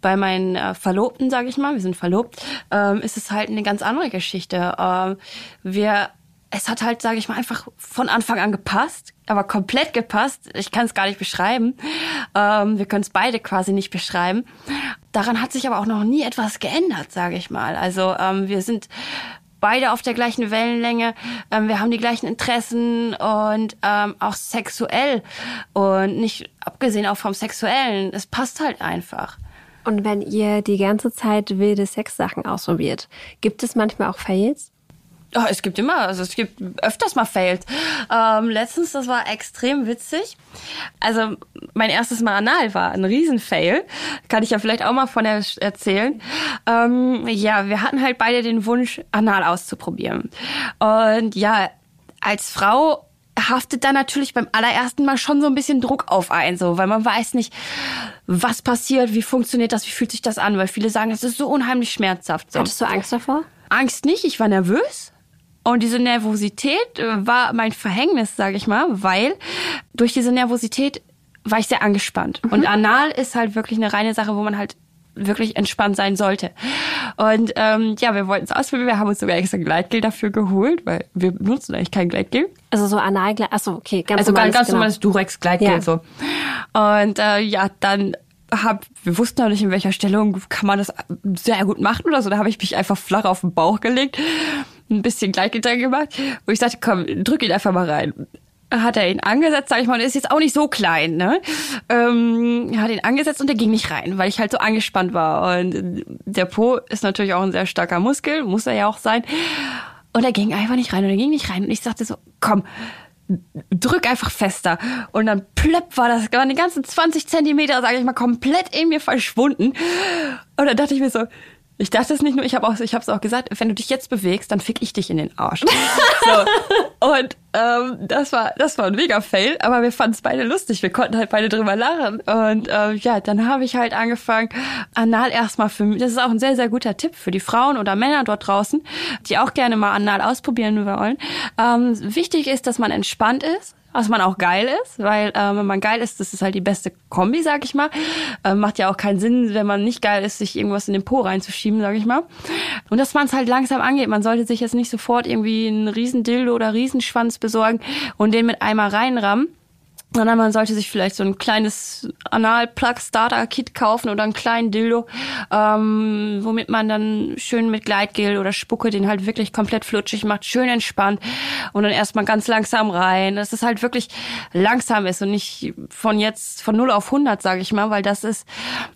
Bei meinen äh, Verlobten, sage ich mal, wir sind verlobt, ähm, ist es halt eine ganz andere Geschichte. Ähm, wir es hat halt, sage ich mal, einfach von Anfang an gepasst, aber komplett gepasst. Ich kann es gar nicht beschreiben. Ähm, wir können es beide quasi nicht beschreiben. Daran hat sich aber auch noch nie etwas geändert, sage ich mal. Also ähm, wir sind beide auf der gleichen Wellenlänge. Ähm, wir haben die gleichen Interessen und ähm, auch sexuell und nicht abgesehen auch vom Sexuellen. Es passt halt einfach. Und wenn ihr die ganze Zeit wilde Sexsachen ausprobiert, gibt es manchmal auch Fails? Oh, es gibt immer, also es gibt öfters mal Fails. Ähm, letztens, das war extrem witzig. Also mein erstes Mal anal war ein Riesenfail. Kann ich ja vielleicht auch mal von er erzählen. Ähm, ja, wir hatten halt beide den Wunsch, anal auszuprobieren. Und ja, als Frau haftet da natürlich beim allerersten Mal schon so ein bisschen Druck auf ein, so, weil man weiß nicht, was passiert, wie funktioniert das, wie fühlt sich das an, weil viele sagen, es ist so unheimlich schmerzhaft. So. Hattest du Angst davor? Angst nicht, ich war nervös. Und diese Nervosität äh, war mein Verhängnis, sage ich mal, weil durch diese Nervosität war ich sehr angespannt. Mhm. Und anal ist halt wirklich eine reine Sache, wo man halt wirklich entspannt sein sollte. Und ähm, ja, wir wollten es ausprobieren. Wir haben uns sogar extra Gleitgel dafür geholt, weil wir benutzen eigentlich kein Gleitgel. Also so Analgel, achso, okay, ganz also normales, ganz genau. normales Durex-Gleitgel ja. so. Und äh, ja, dann hab, wir wussten auch nicht, in welcher Stellung kann man das sehr gut machen oder so. Da habe ich mich einfach flach auf den Bauch gelegt ein bisschen Gleitgetränk gemacht. Und ich sagte, komm, drück ihn einfach mal rein. Hat er ihn angesetzt, sag ich mal, und ist jetzt auch nicht so klein, ne? Ähm, hat ihn angesetzt und er ging nicht rein, weil ich halt so angespannt war. Und der Po ist natürlich auch ein sehr starker Muskel, muss er ja auch sein. Und er ging einfach nicht rein und er ging nicht rein. Und ich sagte so, komm, drück einfach fester. Und dann plöpp war das, waren die ganzen 20 Zentimeter, sage ich mal, komplett in mir verschwunden. Und dann dachte ich mir so, ich dachte es nicht nur, ich habe auch, es auch gesagt, wenn du dich jetzt bewegst, dann fick ich dich in den Arsch. *laughs* so. Und ähm, das war, das war ein mega Fail, aber wir fanden es beide lustig. Wir konnten halt beide drüber lachen. Und ähm, ja, dann habe ich halt angefangen, anal erstmal für mich. Das ist auch ein sehr, sehr guter Tipp für die Frauen oder Männer dort draußen, die auch gerne mal anal ausprobieren wollen. Ähm, wichtig ist, dass man entspannt ist was man auch geil ist, weil äh, wenn man geil ist, das ist halt die beste Kombi, sag ich mal. Äh, macht ja auch keinen Sinn, wenn man nicht geil ist, sich irgendwas in den Po reinzuschieben, sag ich mal. Und dass man es halt langsam angeht. Man sollte sich jetzt nicht sofort irgendwie einen Riesendildo oder Riesenschwanz besorgen und den mit einmal reinrammen sondern man sollte sich vielleicht so ein kleines Anal-Plug-Starter-Kit kaufen oder einen kleinen Dildo, ähm, womit man dann schön mit Gleitgel oder Spucke den halt wirklich komplett flutschig macht, schön entspannt und dann erstmal ganz langsam rein, dass es halt wirklich langsam ist und nicht von jetzt von 0 auf 100, sage ich mal, weil das ist,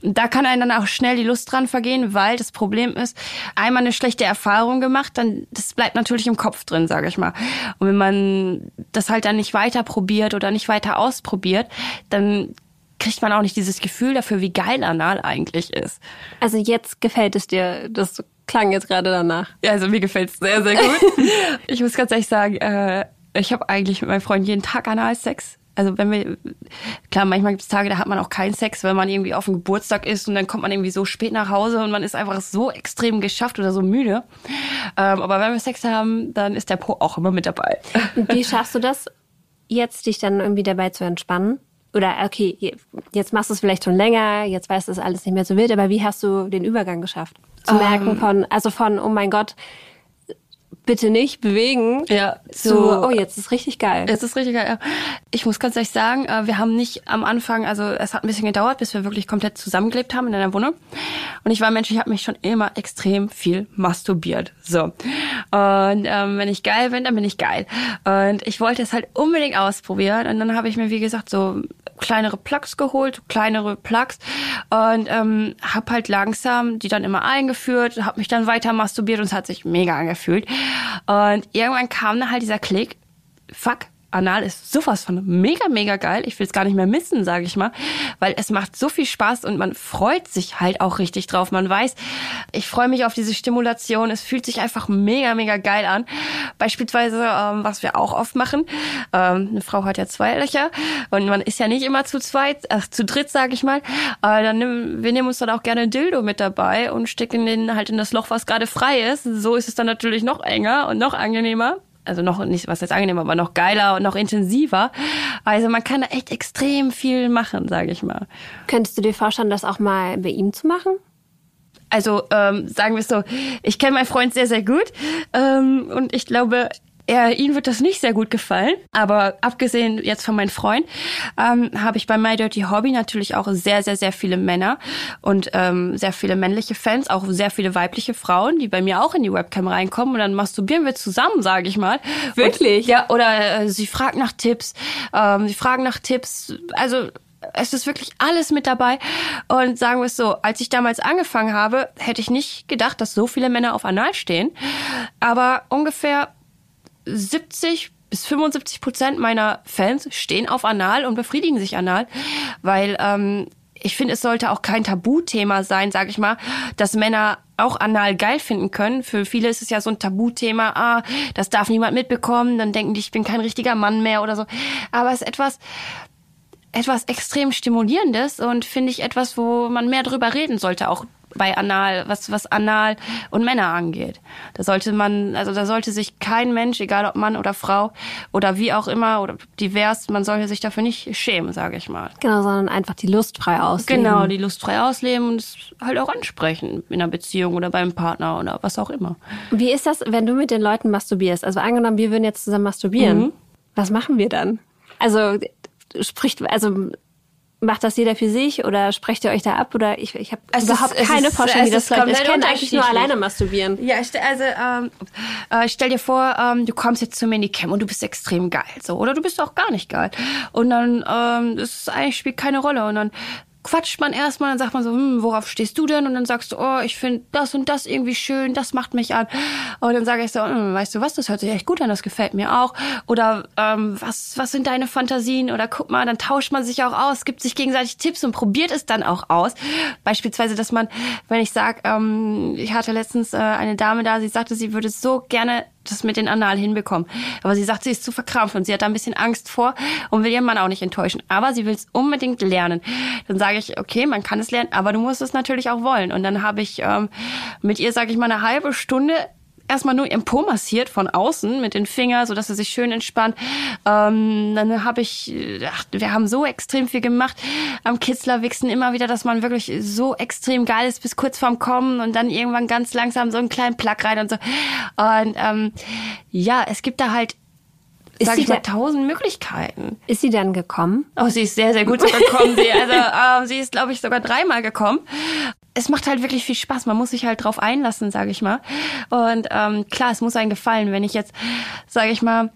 da kann einem dann auch schnell die Lust dran vergehen, weil das Problem ist, einmal eine schlechte Erfahrung gemacht, dann das bleibt natürlich im Kopf drin, sage ich mal. Und wenn man das halt dann nicht weiter probiert oder nicht weiter ausprobiert, dann kriegt man auch nicht dieses Gefühl dafür, wie geil Anal eigentlich ist. Also jetzt gefällt es dir, das klang jetzt gerade danach. Ja, also mir gefällt es sehr, sehr gut. *laughs* ich muss ganz ehrlich sagen, äh, ich habe eigentlich mit meinem Freund jeden Tag Analsex. Also wenn wir, klar, manchmal gibt es Tage, da hat man auch keinen Sex, wenn man irgendwie auf dem Geburtstag ist und dann kommt man irgendwie so spät nach Hause und man ist einfach so extrem geschafft oder so müde. Ähm, aber wenn wir Sex haben, dann ist der Po auch immer mit dabei. Wie schaffst du das, jetzt dich dann irgendwie dabei zu entspannen? Oder okay, jetzt machst du es vielleicht schon länger, jetzt weißt du, dass alles nicht mehr so wild, aber wie hast du den Übergang geschafft? Zu um, merken ähm. von, also von, oh mein Gott, bitte nicht bewegen. Ja. So, oh, jetzt ist richtig geil. Jetzt ist richtig geil. Ja. Ich muss ganz ehrlich sagen, äh, wir haben nicht am Anfang, also es hat ein bisschen gedauert, bis wir wirklich komplett zusammengelebt haben in einer Wohnung. Und ich war Mensch, ich habe mich schon immer extrem viel masturbiert. So. Und ähm, wenn ich geil bin, dann bin ich geil. Und ich wollte es halt unbedingt ausprobieren. Und dann habe ich mir, wie gesagt, so kleinere Plugs geholt, kleinere Plugs und ähm, habe halt langsam die dann immer eingeführt, habe mich dann weiter masturbiert und es hat sich mega angefühlt. Und irgendwann kam dann halt dieser Klick, fuck, Anal ist sowas von mega, mega geil. Ich will es gar nicht mehr missen, sage ich mal, weil es macht so viel Spaß und man freut sich halt auch richtig drauf. Man weiß, ich freue mich auf diese Stimulation. Es fühlt sich einfach mega, mega geil an. Beispielsweise, ähm, was wir auch oft machen, ähm, eine Frau hat ja zwei Löcher und man ist ja nicht immer zu zweit, ach, zu dritt, sage ich mal. Äh, dann nehmen, wir nehmen uns dann auch gerne ein Dildo mit dabei und stecken den halt in das Loch, was gerade frei ist. So ist es dann natürlich noch enger und noch angenehmer also noch nicht, was jetzt angenehm, aber noch geiler und noch intensiver. Also man kann da echt extrem viel machen, sage ich mal. Könntest du dir vorstellen, das auch mal bei ihm zu machen? Also ähm, sagen wir es so, ich kenne meinen Freund sehr, sehr gut ähm, und ich glaube, er, ihnen wird das nicht sehr gut gefallen. Aber abgesehen jetzt von meinem Freund, ähm, habe ich bei My Dirty Hobby natürlich auch sehr, sehr, sehr viele Männer und ähm, sehr viele männliche Fans, auch sehr viele weibliche Frauen, die bei mir auch in die Webcam reinkommen und dann masturbieren wir zusammen, sage ich mal. Wirklich? Und, ja, oder äh, sie fragt nach Tipps, ähm, sie fragen nach Tipps, also es ist wirklich alles mit dabei. Und sagen wir es so, als ich damals angefangen habe, hätte ich nicht gedacht, dass so viele Männer auf Anal stehen. Aber ungefähr 70 bis 75 Prozent meiner Fans stehen auf Anal und befriedigen sich anal, weil ähm, ich finde, es sollte auch kein Tabuthema sein, sage ich mal, dass Männer auch anal geil finden können. Für viele ist es ja so ein Tabuthema, ah, das darf niemand mitbekommen, dann denken die, ich bin kein richtiger Mann mehr oder so. Aber es ist etwas, etwas extrem Stimulierendes und finde ich etwas, wo man mehr drüber reden sollte, auch bei Anal, was, was Anal und Männer angeht. Da sollte man, also da sollte sich kein Mensch, egal ob Mann oder Frau oder wie auch immer oder divers, man sollte sich dafür nicht schämen, sage ich mal. Genau, sondern einfach die Lust frei ausleben. Genau, die Lust frei ausleben und es halt auch ansprechen in einer Beziehung oder beim Partner oder was auch immer. Wie ist das, wenn du mit den Leuten masturbierst? Also angenommen, wir würden jetzt zusammen masturbieren. Mhm. Was machen wir dann? Also spricht, also macht das jeder für sich oder sprecht ihr euch da ab oder ich, ich habe überhaupt ist, keine Vorstellung, wie das läuft. Ich kenne eigentlich nur alleine masturbieren. Ja, ich, also ähm, äh, stell dir vor, ähm, du kommst jetzt zu mir in die Cam und du bist extrem geil, so oder du bist auch gar nicht geil und dann ähm, das eigentlich spielt keine Rolle und dann quatscht man erstmal, dann sagt man so, hm, worauf stehst du denn? Und dann sagst du, oh, ich finde das und das irgendwie schön, das macht mich an. Und dann sage ich so, hm, weißt du was, das hört sich echt gut an, das gefällt mir auch. Oder ähm, was, was sind deine Fantasien? Oder guck mal, dann tauscht man sich auch aus, gibt sich gegenseitig Tipps und probiert es dann auch aus. Beispielsweise, dass man, wenn ich sage, ähm, ich hatte letztens äh, eine Dame da, sie sagte, sie würde so gerne das mit den Anal hinbekommen. Aber sie sagt, sie ist zu verkrampft und sie hat da ein bisschen Angst vor und will ihren Mann auch nicht enttäuschen. Aber sie will es unbedingt lernen. Dann sage ich, okay, man kann es lernen, aber du musst es natürlich auch wollen. Und dann habe ich ähm, mit ihr, sage ich mal, eine halbe Stunde erstmal nur ihren Po massiert von außen mit den Fingern, so dass er sich schön entspannt. Ähm, dann habe ich, ach, wir haben so extrem viel gemacht am Kitzlerwichsen immer wieder, dass man wirklich so extrem geil ist bis kurz vorm Kommen und dann irgendwann ganz langsam so einen kleinen Plack rein und so. Und ähm, ja, es gibt da halt sag ich mal, tausend Möglichkeiten. Ist sie dann gekommen? Oh, sie ist sehr, sehr gut gekommen. sie, also, äh, sie ist, glaube ich, sogar dreimal gekommen. Es macht halt wirklich viel Spaß. Man muss sich halt drauf einlassen, sage ich mal. Und ähm, klar, es muss einem gefallen. Wenn ich jetzt, sage ich mal,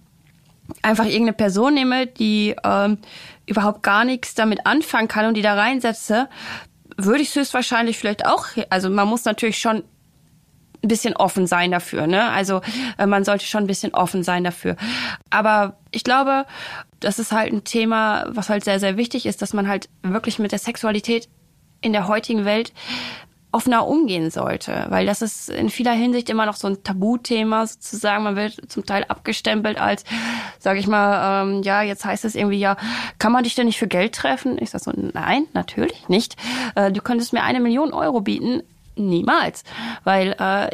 einfach irgendeine Person nehme, die ähm, überhaupt gar nichts damit anfangen kann und die da reinsetze, würde ich höchstwahrscheinlich vielleicht auch, also man muss natürlich schon ein bisschen offen sein dafür. Ne? Also äh, man sollte schon ein bisschen offen sein dafür. Aber ich glaube, das ist halt ein Thema, was halt sehr, sehr wichtig ist, dass man halt wirklich mit der Sexualität in der heutigen Welt offener umgehen sollte, weil das ist in vieler Hinsicht immer noch so ein Tabuthema sozusagen. Man wird zum Teil abgestempelt als, sage ich mal, ähm, ja, jetzt heißt es irgendwie ja, kann man dich denn nicht für Geld treffen? Ich sag so, nein, natürlich nicht. Äh, du könntest mir eine Million Euro bieten, Niemals. Weil äh,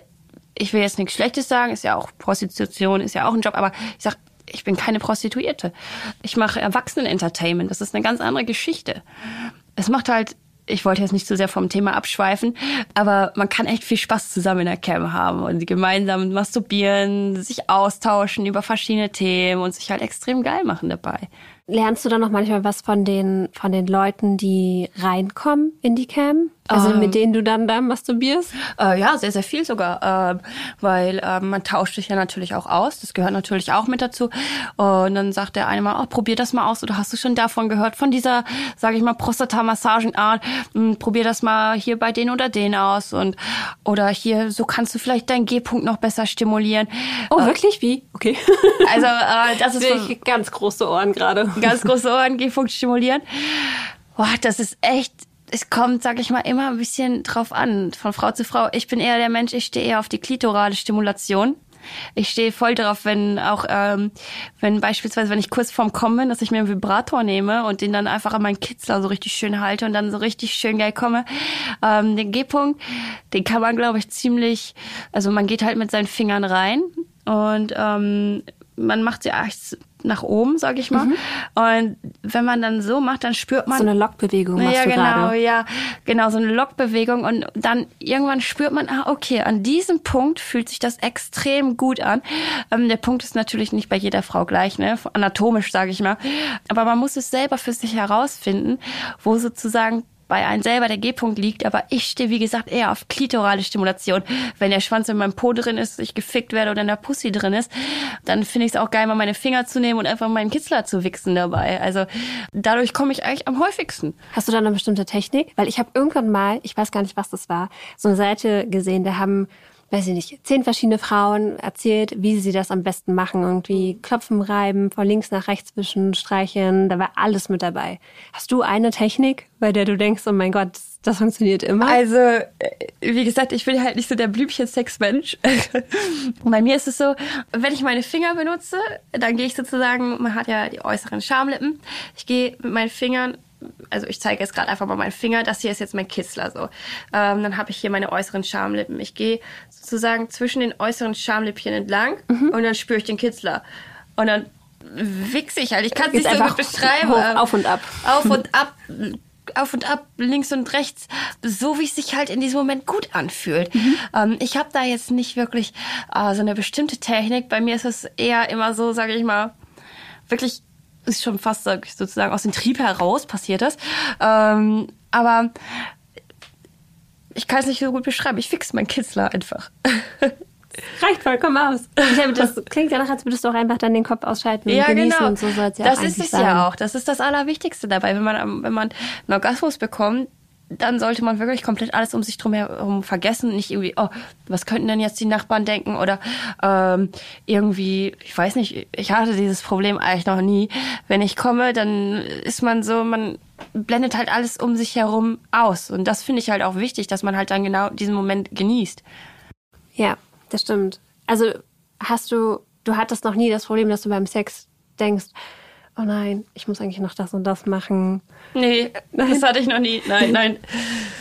ich will jetzt nichts Schlechtes sagen, ist ja auch Prostitution, ist ja auch ein Job, aber ich sag, ich bin keine Prostituierte. Ich mache Erwachsenen-Entertainment. Das ist eine ganz andere Geschichte. Es macht halt, ich wollte jetzt nicht so sehr vom Thema abschweifen, aber man kann echt viel Spaß zusammen in der Cam haben und gemeinsam masturbieren, sich austauschen über verschiedene Themen und sich halt extrem geil machen dabei. Lernst du dann noch manchmal was von den, von den Leuten, die reinkommen in die Cam? Also Ähm. mit denen du dann da masturbierst? Äh, ja, sehr, sehr viel sogar, äh, weil äh, man tauscht sich ja natürlich auch aus. Das gehört natürlich auch mit dazu. Und dann sagt der eine mal, oh, probier das mal aus. Oder hast du schon davon gehört, von dieser, sage ich mal, Prostata-Massagenart? Hm, probier das mal hier bei den oder den aus. Und oder hier, so kannst du vielleicht deinen G-Punkt noch besser stimulieren. Oh, wirklich? Wie? Okay. Also äh, das ist Wirklich ganz große Ohren gerade. *laughs* ganz große Ohren, G-Punkt stimulieren. Boah, das ist echt, es kommt, sag ich mal, immer ein bisschen drauf an, von Frau zu Frau. Ich bin eher der Mensch, ich stehe eher auf die klitorale Stimulation. Ich stehe voll drauf, wenn auch, ähm, wenn beispielsweise, wenn ich kurz vorm Kommen bin, dass ich mir einen Vibrator nehme und den dann einfach an meinen Kitzler so richtig schön halte und dann so richtig schön geil komme. Ähm, den G-Punkt, den kann man, glaube ich, ziemlich, also man geht halt mit seinen Fingern rein und ähm, man macht sie echt nach oben, sag ich mal. Und wenn man dann so macht, dann spürt man So eine Lockbewegung ja, genau, gerade. ja, genau, so eine Lockbewegung und dann irgendwann spürt man, ah, okay, an diesem Punkt fühlt sich das extrem gut an. Ähm, der Punkt ist natürlich nicht bei jeder Frau gleich, ne, anatomisch sage ich mal, aber man muss es selber für sich herausfinden, wo sozusagen bei einem selber der G-Punkt liegt, aber ich stehe, wie gesagt, eher auf klitorale Stimulation. Wenn der Schwanz in meinem Po drin ist, ich gefickt werde oder in der Pussy drin ist, dann finde ich es auch geil, mal meine Finger zu nehmen und einfach meinen Kitzler zu wichsen dabei. Also dadurch komme ich eigentlich am häufigsten. Hast du da eine bestimmte Technik? Weil ich habe irgendwann mal, ich weiß gar nicht, was das war, so eine Seite gesehen, da haben, weiß ich nicht, zehn verschiedene Frauen erzählt, wie sie das am besten machen. Irgendwie klopfen, reiben, von links nach rechts wischen, streicheln, da war alles mit dabei. Hast du eine Technik, bei der du denkst, oh mein Gott, das, das funktioniert immer? Also, äh, wie gesagt, ich bin halt nicht so der Blümchen-Sex-Mensch. *laughs* Bei mir ist es so, wenn ich meine Finger benutze, dann gehe ich sozusagen, man hat ja die äußeren Schamlippen, ich gehe mit meinen Fingern also ich zeige jetzt gerade einfach mal meinen Finger, das hier ist jetzt mein Kitzler so. Ähm, dann habe ich hier meine äußeren Schamlippen. Ich gehe sozusagen zwischen den äußeren Schamlippchen entlang Mhm. und dann spüre ich den Kitzler. Und dann wichse ich halt. Ich kann es nicht so einfach gut beschreiben. hoch, ähm, auf und ab. Auf und *laughs* ab, auf und ab, links und rechts, so wie es sich halt in diesem Moment gut anfühlt. Ähm, ich habe da jetzt nicht wirklich äh, so eine bestimmte Technik. Bei mir ist es eher immer so, sage ich mal, wirklich ist schon fast sozusagen aus dem Trieb heraus passiert das. Ähm, aber ich kann es nicht so gut beschreiben. Ich fix meinen Kitzler einfach. *laughs* Reicht vollkommen aus. Habe, das klingt danach, als würdest du auch einfach dann den Kopf ausschalten und Ja, genießen genau. und so soll es ja das ist es sein. ja auch. Das ist das Allerwichtigste dabei. Wenn man, wenn man einen Orgasmus bekommt, dann sollte man wirklich komplett alles um sich drum herum vergessen. Nicht irgendwie, oh, was könnten denn jetzt die Nachbarn denken? Oder ähm, irgendwie, ich weiß nicht, ich hatte dieses Problem eigentlich noch nie. Wenn ich komme, dann ist man so, man blendet halt alles um sich herum aus. Und das finde ich halt auch wichtig, dass man halt dann genau diesen Moment genießt. Ja, das stimmt. Also hast du, du hattest noch nie das Problem, dass du beim Sex denkst, oh nein, ich muss eigentlich noch das und das machen. Nee, das hatte ich noch nie. Nein, nein.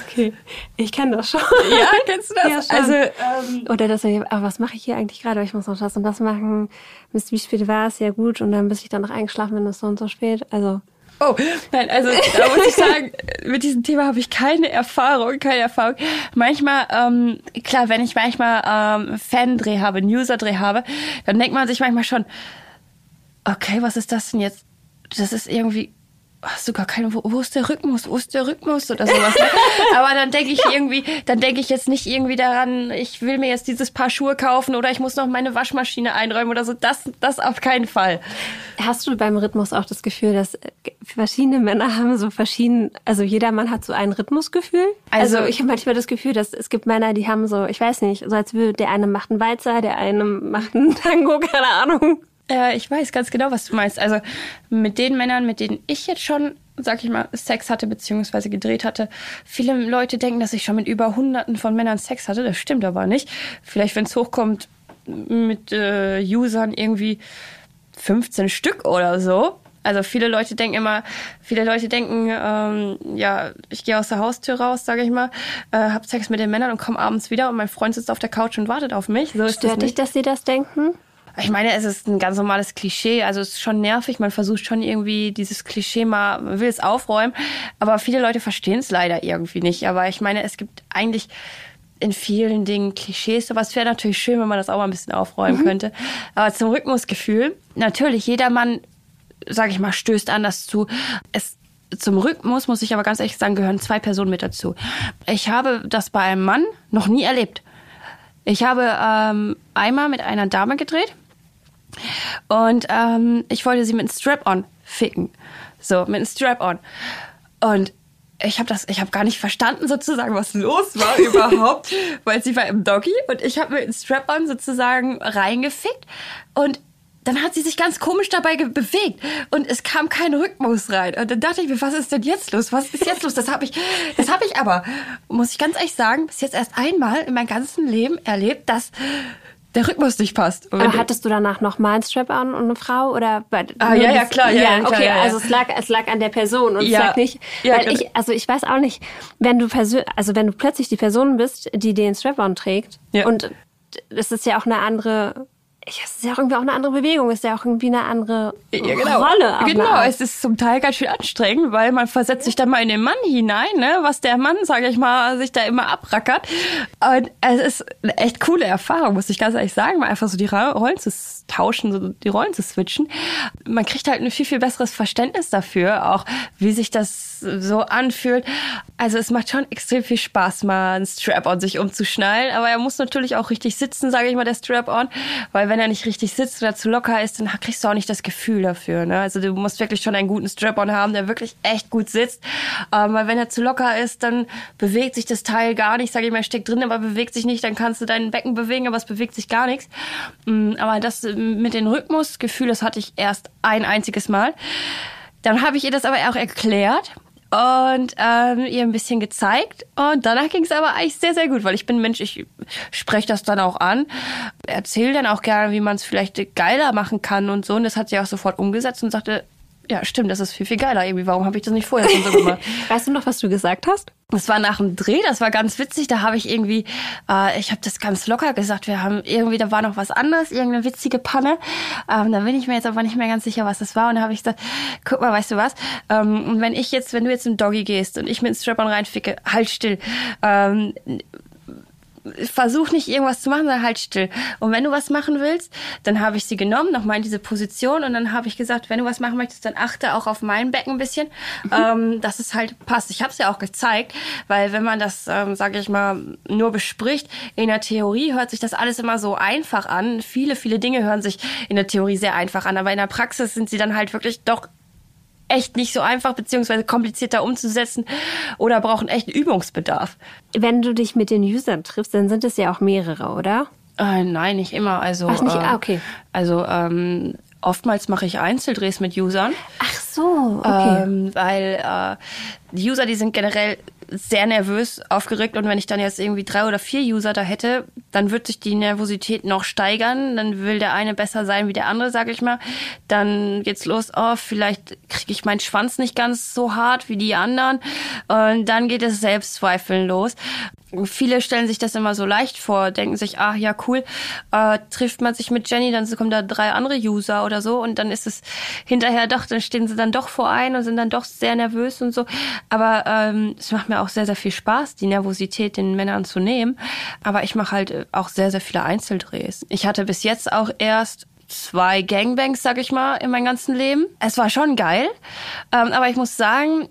Okay, ich kenne das schon. Ja, kennst du das? Ja, schon. also, ähm, Oder dass ich, aber was mache ich hier eigentlich gerade? Ich muss noch das und das machen. Mist, wie spät war es? Ja gut. Und dann bis ich dann noch eingeschlafen bin, ist so und so spät. Also Oh, nein, also da muss ich sagen, *laughs* mit diesem Thema habe ich keine Erfahrung, keine Erfahrung. Manchmal, ähm, klar, wenn ich manchmal ähm, Fan-Dreh habe, User-Dreh habe, dann denkt man sich manchmal schon, okay, was ist das denn jetzt? Das ist irgendwie, hast du gar keine, wo, wo ist der Rhythmus, wo ist der Rhythmus oder sowas. Ne? *laughs* Aber dann denke ich irgendwie, dann denke ich jetzt nicht irgendwie daran, ich will mir jetzt dieses Paar Schuhe kaufen oder ich muss noch meine Waschmaschine einräumen oder so. Das, das auf keinen Fall. Hast du beim Rhythmus auch das Gefühl, dass äh, verschiedene Männer haben so verschieden, also jeder Mann hat so ein Rhythmusgefühl? Also, Also- ich habe manchmal das Gefühl, dass es gibt Männer, die haben so, ich weiß nicht, so als würde der eine macht einen Walzer, der eine macht einen Tango, *laughs* keine Ahnung. Äh, ich weiß ganz genau, was du meinst. Also mit den Männern, mit denen ich jetzt schon, sag ich mal, Sex hatte beziehungsweise gedreht hatte, viele Leute denken, dass ich schon mit über Hunderten von Männern Sex hatte. Das stimmt aber nicht. Vielleicht, wenn es hochkommt, mit äh, Usern irgendwie 15 Stück oder so. Also viele Leute denken immer, viele Leute denken, ähm, ja, ich gehe aus der Haustür raus, sage ich mal, äh, hab Sex mit den Männern und komme abends wieder und mein Freund sitzt auf der Couch und wartet auf mich. So ist das Stört dich, dass sie das denken? Ich meine, es ist ein ganz normales Klischee. Also es ist schon nervig. Man versucht schon irgendwie dieses Klischee mal, man will es aufräumen. Aber viele Leute verstehen es leider irgendwie nicht. Aber ich meine, es gibt eigentlich in vielen Dingen Klischees. Aber es wäre natürlich schön, wenn man das auch mal ein bisschen aufräumen könnte. Aber zum Rhythmusgefühl. Natürlich, jeder Mann sage ich mal, stößt anders zu. Es zum Rhythmus, muss ich aber ganz ehrlich sagen, gehören zwei Personen mit dazu. Ich habe das bei einem Mann noch nie erlebt. Ich habe ähm, einmal mit einer Dame gedreht und ähm, ich wollte sie mit einem Strap-on ficken. So, mit einem Strap-on. Und ich habe das, ich habe gar nicht verstanden sozusagen, was los war *laughs* überhaupt, weil sie war im Doggy und ich habe mir einen Strap-on sozusagen reingefickt und dann hat sie sich ganz komisch dabei bewegt und es kam kein Rhythmus rein. Und dann dachte ich mir, was ist denn jetzt los? Was ist jetzt los? Das habe ich, das habe ich aber, muss ich ganz ehrlich sagen, bis jetzt erst einmal in meinem ganzen Leben erlebt, dass der Rhythmus nicht passt. Aber hattest du danach noch mal ein Strap-on und eine Frau oder? Ah ja, ja klar, ja, ja, ja okay, klar, ja, also es lag, es lag an der Person und es lag nicht, Ja, weil genau. ich, also ich weiß auch nicht, wenn du also wenn du plötzlich die Person bist, die den Strap-on trägt und es ist ja auch eine andere, ich, es ist ja auch irgendwie auch eine andere Bewegung, es ist ja auch irgendwie eine andere Ja, genau. Rolle. Genau, es ist zum Teil ganz schön anstrengend, weil man versetzt sich dann mal in den Mann hinein, ne, was der Mann, sage ich mal, sich da immer abrackert. Und es ist eine echt coole Erfahrung, muss ich ganz ehrlich sagen, mal einfach so die Rollen zu tauschen, so die Rollen zu switchen. Man kriegt halt ein viel, viel besseres Verständnis dafür, auch wie sich das so anfühlt. Also es macht schon extrem viel Spaß, mal einen Strap-on sich umzuschnallen, aber er muss natürlich auch richtig sitzen, sage ich mal, der Strap-on, weil wenn er nicht richtig sitzt oder zu locker ist, dann kriegst du auch nicht das Gefühl dafür. Ne? Also du musst wirklich schon einen guten Strap-on haben, der wirklich echt gut sitzt, ähm, weil wenn er zu locker ist, dann bewegt sich das Teil gar nicht, sage ich mal, steckt drin, aber bewegt sich nicht, dann kannst du dein Becken bewegen, aber es bewegt sich gar nichts. Mm, Aber das äh, mit dem Rhythmusgefühl, das hatte ich erst ein einziges Mal. Dann habe ich ihr das aber auch erklärt und ähm, ihr ein bisschen gezeigt. Und danach ging es aber eigentlich sehr, sehr gut, weil ich bin Mensch, ich spreche das dann auch an, erzähle dann auch gerne, wie man es vielleicht geiler machen kann und so. Und das hat sie auch sofort umgesetzt und sagte, ja, stimmt, das ist viel, viel geiler irgendwie. Warum habe ich das nicht vorher schon so gemacht? *laughs* Weißt du noch, was du gesagt hast? Das war nach dem Dreh, das war ganz witzig. Da habe ich irgendwie, äh, ich habe das ganz locker gesagt. Wir haben irgendwie, da war noch was anderes, irgendeine witzige Panne. Ähm, da bin ich mir jetzt aber nicht mehr ganz sicher, was das war. Und da habe ich gesagt, guck mal, weißt du was? Ähm, und wenn ich jetzt, wenn du jetzt im Doggy gehst und ich mit dem Strap-on reinficke, halt still. Ähm, versuch nicht irgendwas zu machen, sondern halt still. Und wenn du was machen willst, dann habe ich sie genommen, nochmal in diese Position und dann habe ich gesagt, wenn du was machen möchtest, dann achte auch auf mein Becken ein bisschen, ähm, dass es halt passt. Ich habe es ja auch gezeigt, weil wenn man das, ähm, sage ich mal, nur bespricht, in der Theorie hört sich das alles immer so einfach an. Viele, viele Dinge hören sich in der Theorie sehr einfach an, aber in der Praxis sind sie dann halt wirklich doch echt nicht so einfach beziehungsweise komplizierter umzusetzen oder brauchen echt Übungsbedarf. Wenn du dich mit den Usern triffst, dann sind es ja auch mehrere, oder? Äh, nein, nicht immer. Also, Ach, nicht- äh, ah, okay. Also ähm, oftmals mache ich Einzeldrehs mit Usern, Ach so, okay. ähm, weil äh, die User, die sind generell sehr nervös, aufgeregt und wenn ich dann jetzt irgendwie drei oder vier User da hätte, dann wird sich die Nervosität noch steigern. Dann will der eine besser sein wie der andere, sage ich mal. Dann geht's los, oh, vielleicht kriege ich meinen Schwanz nicht ganz so hart wie die anderen. Und dann geht es Selbstzweifeln los. Viele stellen sich das immer so leicht vor, denken sich, ah ja cool, äh, trifft man sich mit Jenny, dann kommen da drei andere User oder so und dann ist es hinterher doch, dann stehen sie dann doch vor ein und sind dann doch sehr nervös und so. Aber ähm, es macht mir auch sehr, sehr viel Spaß, die Nervosität den Männern zu nehmen. Aber ich mache halt äh, auch sehr, sehr viele Einzeldrehs. Ich hatte bis jetzt auch erst zwei Gangbangs, sag ich mal, in meinem ganzen Leben. Es war schon geil, ähm, aber ich muss sagen,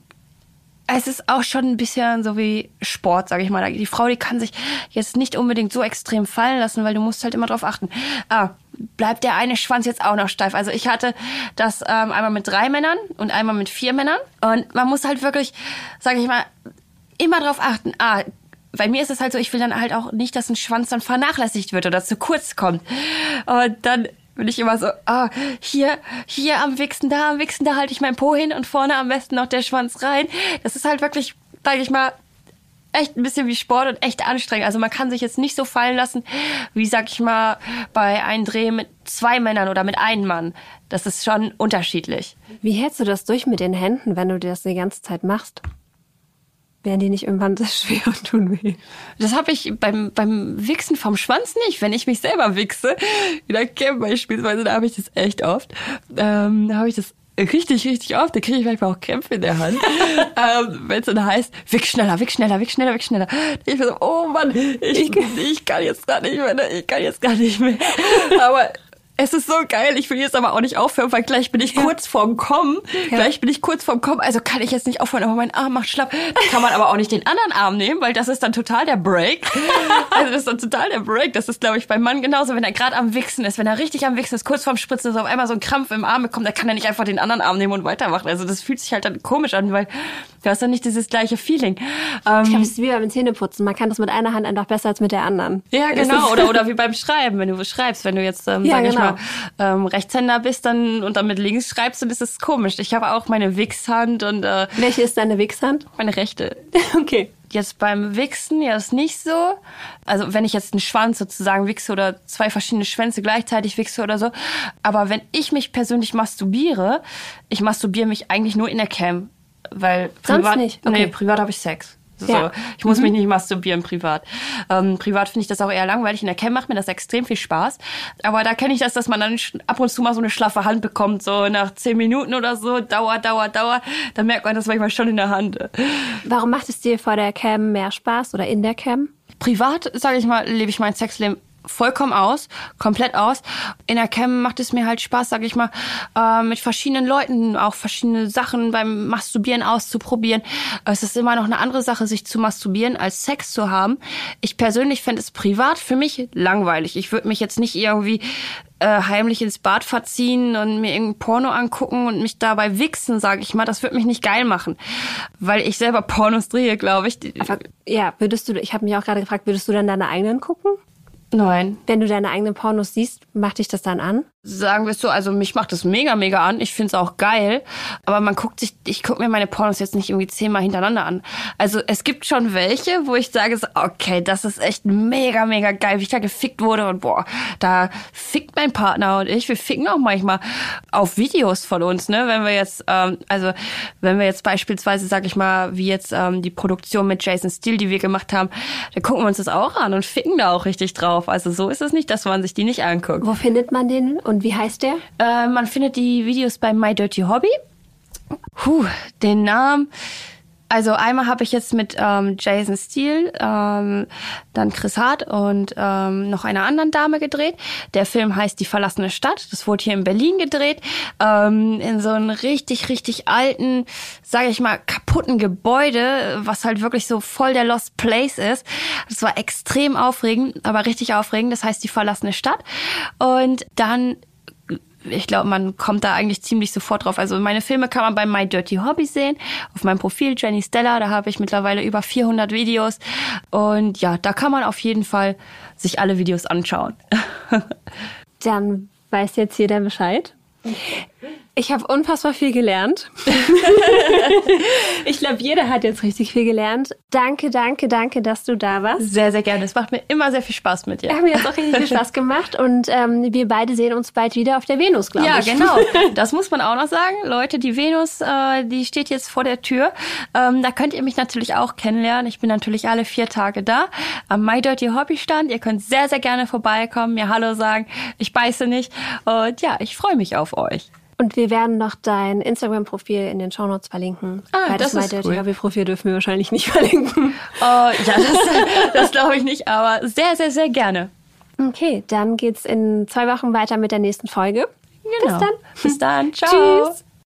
es ist auch schon ein bisschen so wie Sport, sage ich mal. Die Frau, die kann sich jetzt nicht unbedingt so extrem fallen lassen, weil du musst halt immer drauf achten. Ah, bleibt der eine Schwanz jetzt auch noch steif? Also ich hatte das ähm, einmal mit drei Männern und einmal mit vier Männern. Und man muss halt wirklich, sage ich mal, immer drauf achten. Ah, bei mir ist es halt so, ich will dann halt auch nicht, dass ein Schwanz dann vernachlässigt wird oder zu kurz kommt. Und dann bin ich immer so, ah, hier, hier am Wichsen, da am Wichsen, da halte ich mein Po hin und vorne am besten noch der Schwanz rein. Das ist halt wirklich, sag ich mal, echt ein bisschen wie Sport und echt anstrengend. Also man kann sich jetzt nicht so fallen lassen, wie sag ich mal, bei einem Dreh mit zwei Männern oder mit einem Mann. Das ist schon unterschiedlich. Wie hältst du das durch mit den Händen, wenn du das die ganze Zeit machst? Werden die nicht irgendwann *laughs* sehr schwer und tun weh? Das habe ich beim, beim Wichsen vom Schwanz nicht. Wenn ich mich selber wichse, in der Camp beispielsweise, da habe ich das echt oft. Ähm, da habe ich das richtig, richtig oft. Da kriege ich manchmal auch Krämpfe in der Hand. *laughs* ähm, Wenn es dann heißt, wick schneller, wick schneller, wick schneller, wick schneller. Ich bin so, oh Mann, ich, ich kann jetzt gar nicht mehr, ne? ich kann jetzt gar nicht mehr. *laughs* Aber es ist so geil. Ich will jetzt aber auch nicht aufhören, weil gleich bin ich kurz vorm Kommen. Ja. Gleich bin ich kurz vorm Kommen. Also kann ich jetzt nicht aufhören, aber mein Arm macht schlapp. Da kann man aber auch nicht den anderen Arm nehmen, weil das ist dann total der Break. Also *laughs* das ist dann total der Break. Das ist, glaube ich, beim Mann genauso, wenn er gerade am Wichsen ist. Wenn er richtig am Wichsen ist, kurz vorm Spritzen ist, auf einmal so ein Krampf im Arm bekommt, dann kann er nicht einfach den anderen Arm nehmen und weitermachen. Also das fühlt sich halt dann komisch an, weil du hast dann nicht dieses gleiche Feeling. Ähm, Ich glaube, es ist wie beim Zähneputzen. Man kann das mit einer Hand einfach besser als mit der anderen. Ja, genau. Oder, oder *laughs* wie beim Schreiben, wenn du schreibst, wenn du jetzt, ähm, Ja, sag ich genau. mal, ähm, Rechtshänder bist dann und dann mit links schreibst, dann ist es komisch. Ich habe auch meine Wichshand und äh, Welche ist deine Wichshand? meine rechte. *laughs* Okay. Jetzt beim Wichsen ja ist nicht so. Also wenn ich jetzt einen Schwanz sozusagen wichse oder zwei verschiedene Schwänze gleichzeitig wichse oder so. Aber wenn ich mich persönlich masturbiere, ich masturbiere mich eigentlich nur in der Cam. Weil Sonst privat, nicht? Okay. Nee, privat habe ich Sex. So. Ja. Ich muss mich nicht masturbieren privat. Ähm, privat finde ich das auch eher langweilig. In der Cam macht mir das extrem viel Spaß. Aber da kenne ich das, dass man dann ab und zu mal so eine schlaffe Hand bekommt, so nach zehn Minuten oder so. Dauer, Dauer, Dauer. Da merkt man das manchmal schon in der Hand. Warum macht es dir vor der Cam mehr Spaß oder in der Cam? Privat, sage ich mal, lebe ich mein Sexleben vollkommen aus, komplett aus. In der Cam macht es mir halt Spaß, sage ich mal, äh, mit verschiedenen Leuten auch verschiedene Sachen beim Masturbieren auszuprobieren. Es ist immer noch eine andere Sache, sich zu masturbieren, als Sex zu haben. Ich persönlich fände es privat für mich langweilig. Ich würde mich jetzt nicht irgendwie äh, heimlich ins Bad verziehen und mir irgendein Porno angucken und mich dabei wichsen, sage ich mal. Das würde mich nicht geil machen, weil ich selber Pornos drehe, glaube ich. Aber, ja, würdest du, ich habe mich auch gerade gefragt, würdest du dann deine eigenen gucken? Nein. Wenn du deine eigenen Pornos siehst, macht dich das dann an? Sagen wir es so, also mich macht das mega, mega an. Ich find's auch geil. Aber man guckt sich, ich guck mir meine Pornos jetzt nicht irgendwie zehnmal hintereinander an. Also es gibt schon welche, wo ich sage, okay, das ist echt mega, mega geil, wie ich da gefickt wurde und boah, da fickt mein Partner und ich. Wir ficken auch manchmal auf Videos von uns, ne? Wenn wir jetzt, ähm, also wenn wir jetzt beispielsweise, sag ich mal, wie jetzt ähm, die Produktion mit Jason Steele, die wir gemacht haben, dann gucken wir uns das auch an und ficken da auch richtig drauf. Also so ist es nicht, dass man sich die nicht anguckt. Wo findet man den und wie heißt der? Äh, man findet die Videos bei My Dirty Hobby. Puh, den Namen. Also einmal habe ich jetzt mit ähm, Jason Steele, ähm, dann Chris Hart und ähm, noch einer anderen Dame gedreht. Der Film heißt Die verlassene Stadt. Das wurde hier in Berlin gedreht. Ähm, in so einem richtig, richtig alten, sage ich mal, kaputten Gebäude, was halt wirklich so voll der Lost Place ist. Das war extrem aufregend, aber richtig aufregend. Das heißt Die verlassene Stadt. Und dann ich glaube, man kommt da eigentlich ziemlich sofort drauf. Also meine Filme kann man bei My Dirty Hobby sehen. Auf meinem Profil Jenny Stella, da habe ich mittlerweile über 400 Videos. Und ja, da kann man auf jeden Fall sich alle Videos anschauen. *laughs* Dann weiß jetzt jeder Bescheid. Ich habe unfassbar viel gelernt. *laughs* ich glaube, jeder hat jetzt richtig viel gelernt. Danke, danke, danke, dass du da warst. Sehr, sehr gerne. Es macht mir immer sehr viel Spaß mit dir. Hat mir jetzt auch richtig viel Spaß gemacht und ähm, wir beide sehen uns bald wieder auf der Venus, glaube Ja, ich. genau. *laughs* Das muss man auch noch sagen. Leute, die Venus, äh, die steht jetzt vor der Tür. Ähm, da könnt ihr mich natürlich auch kennenlernen. Ich bin natürlich alle vier Tage da am My Dirty Hobby Stand. Ihr könnt sehr, sehr gerne vorbeikommen, mir Hallo sagen. Ich beiße nicht. Und ja, ich freue mich auf euch. Und wir werden noch dein Instagram-Profil in den Shownotes verlinken. Ah, Weil das das, ist cool. Hobby-Profil dürfen wir wahrscheinlich nicht *laughs* verlinken. Oh, ja, das, *laughs* das glaube ich nicht, aber sehr, sehr, sehr gerne. Okay, dann geht's in zwei Wochen weiter mit der nächsten Folge. Genau. Bis dann. Bis dann. *laughs* Ciao. Tschüss.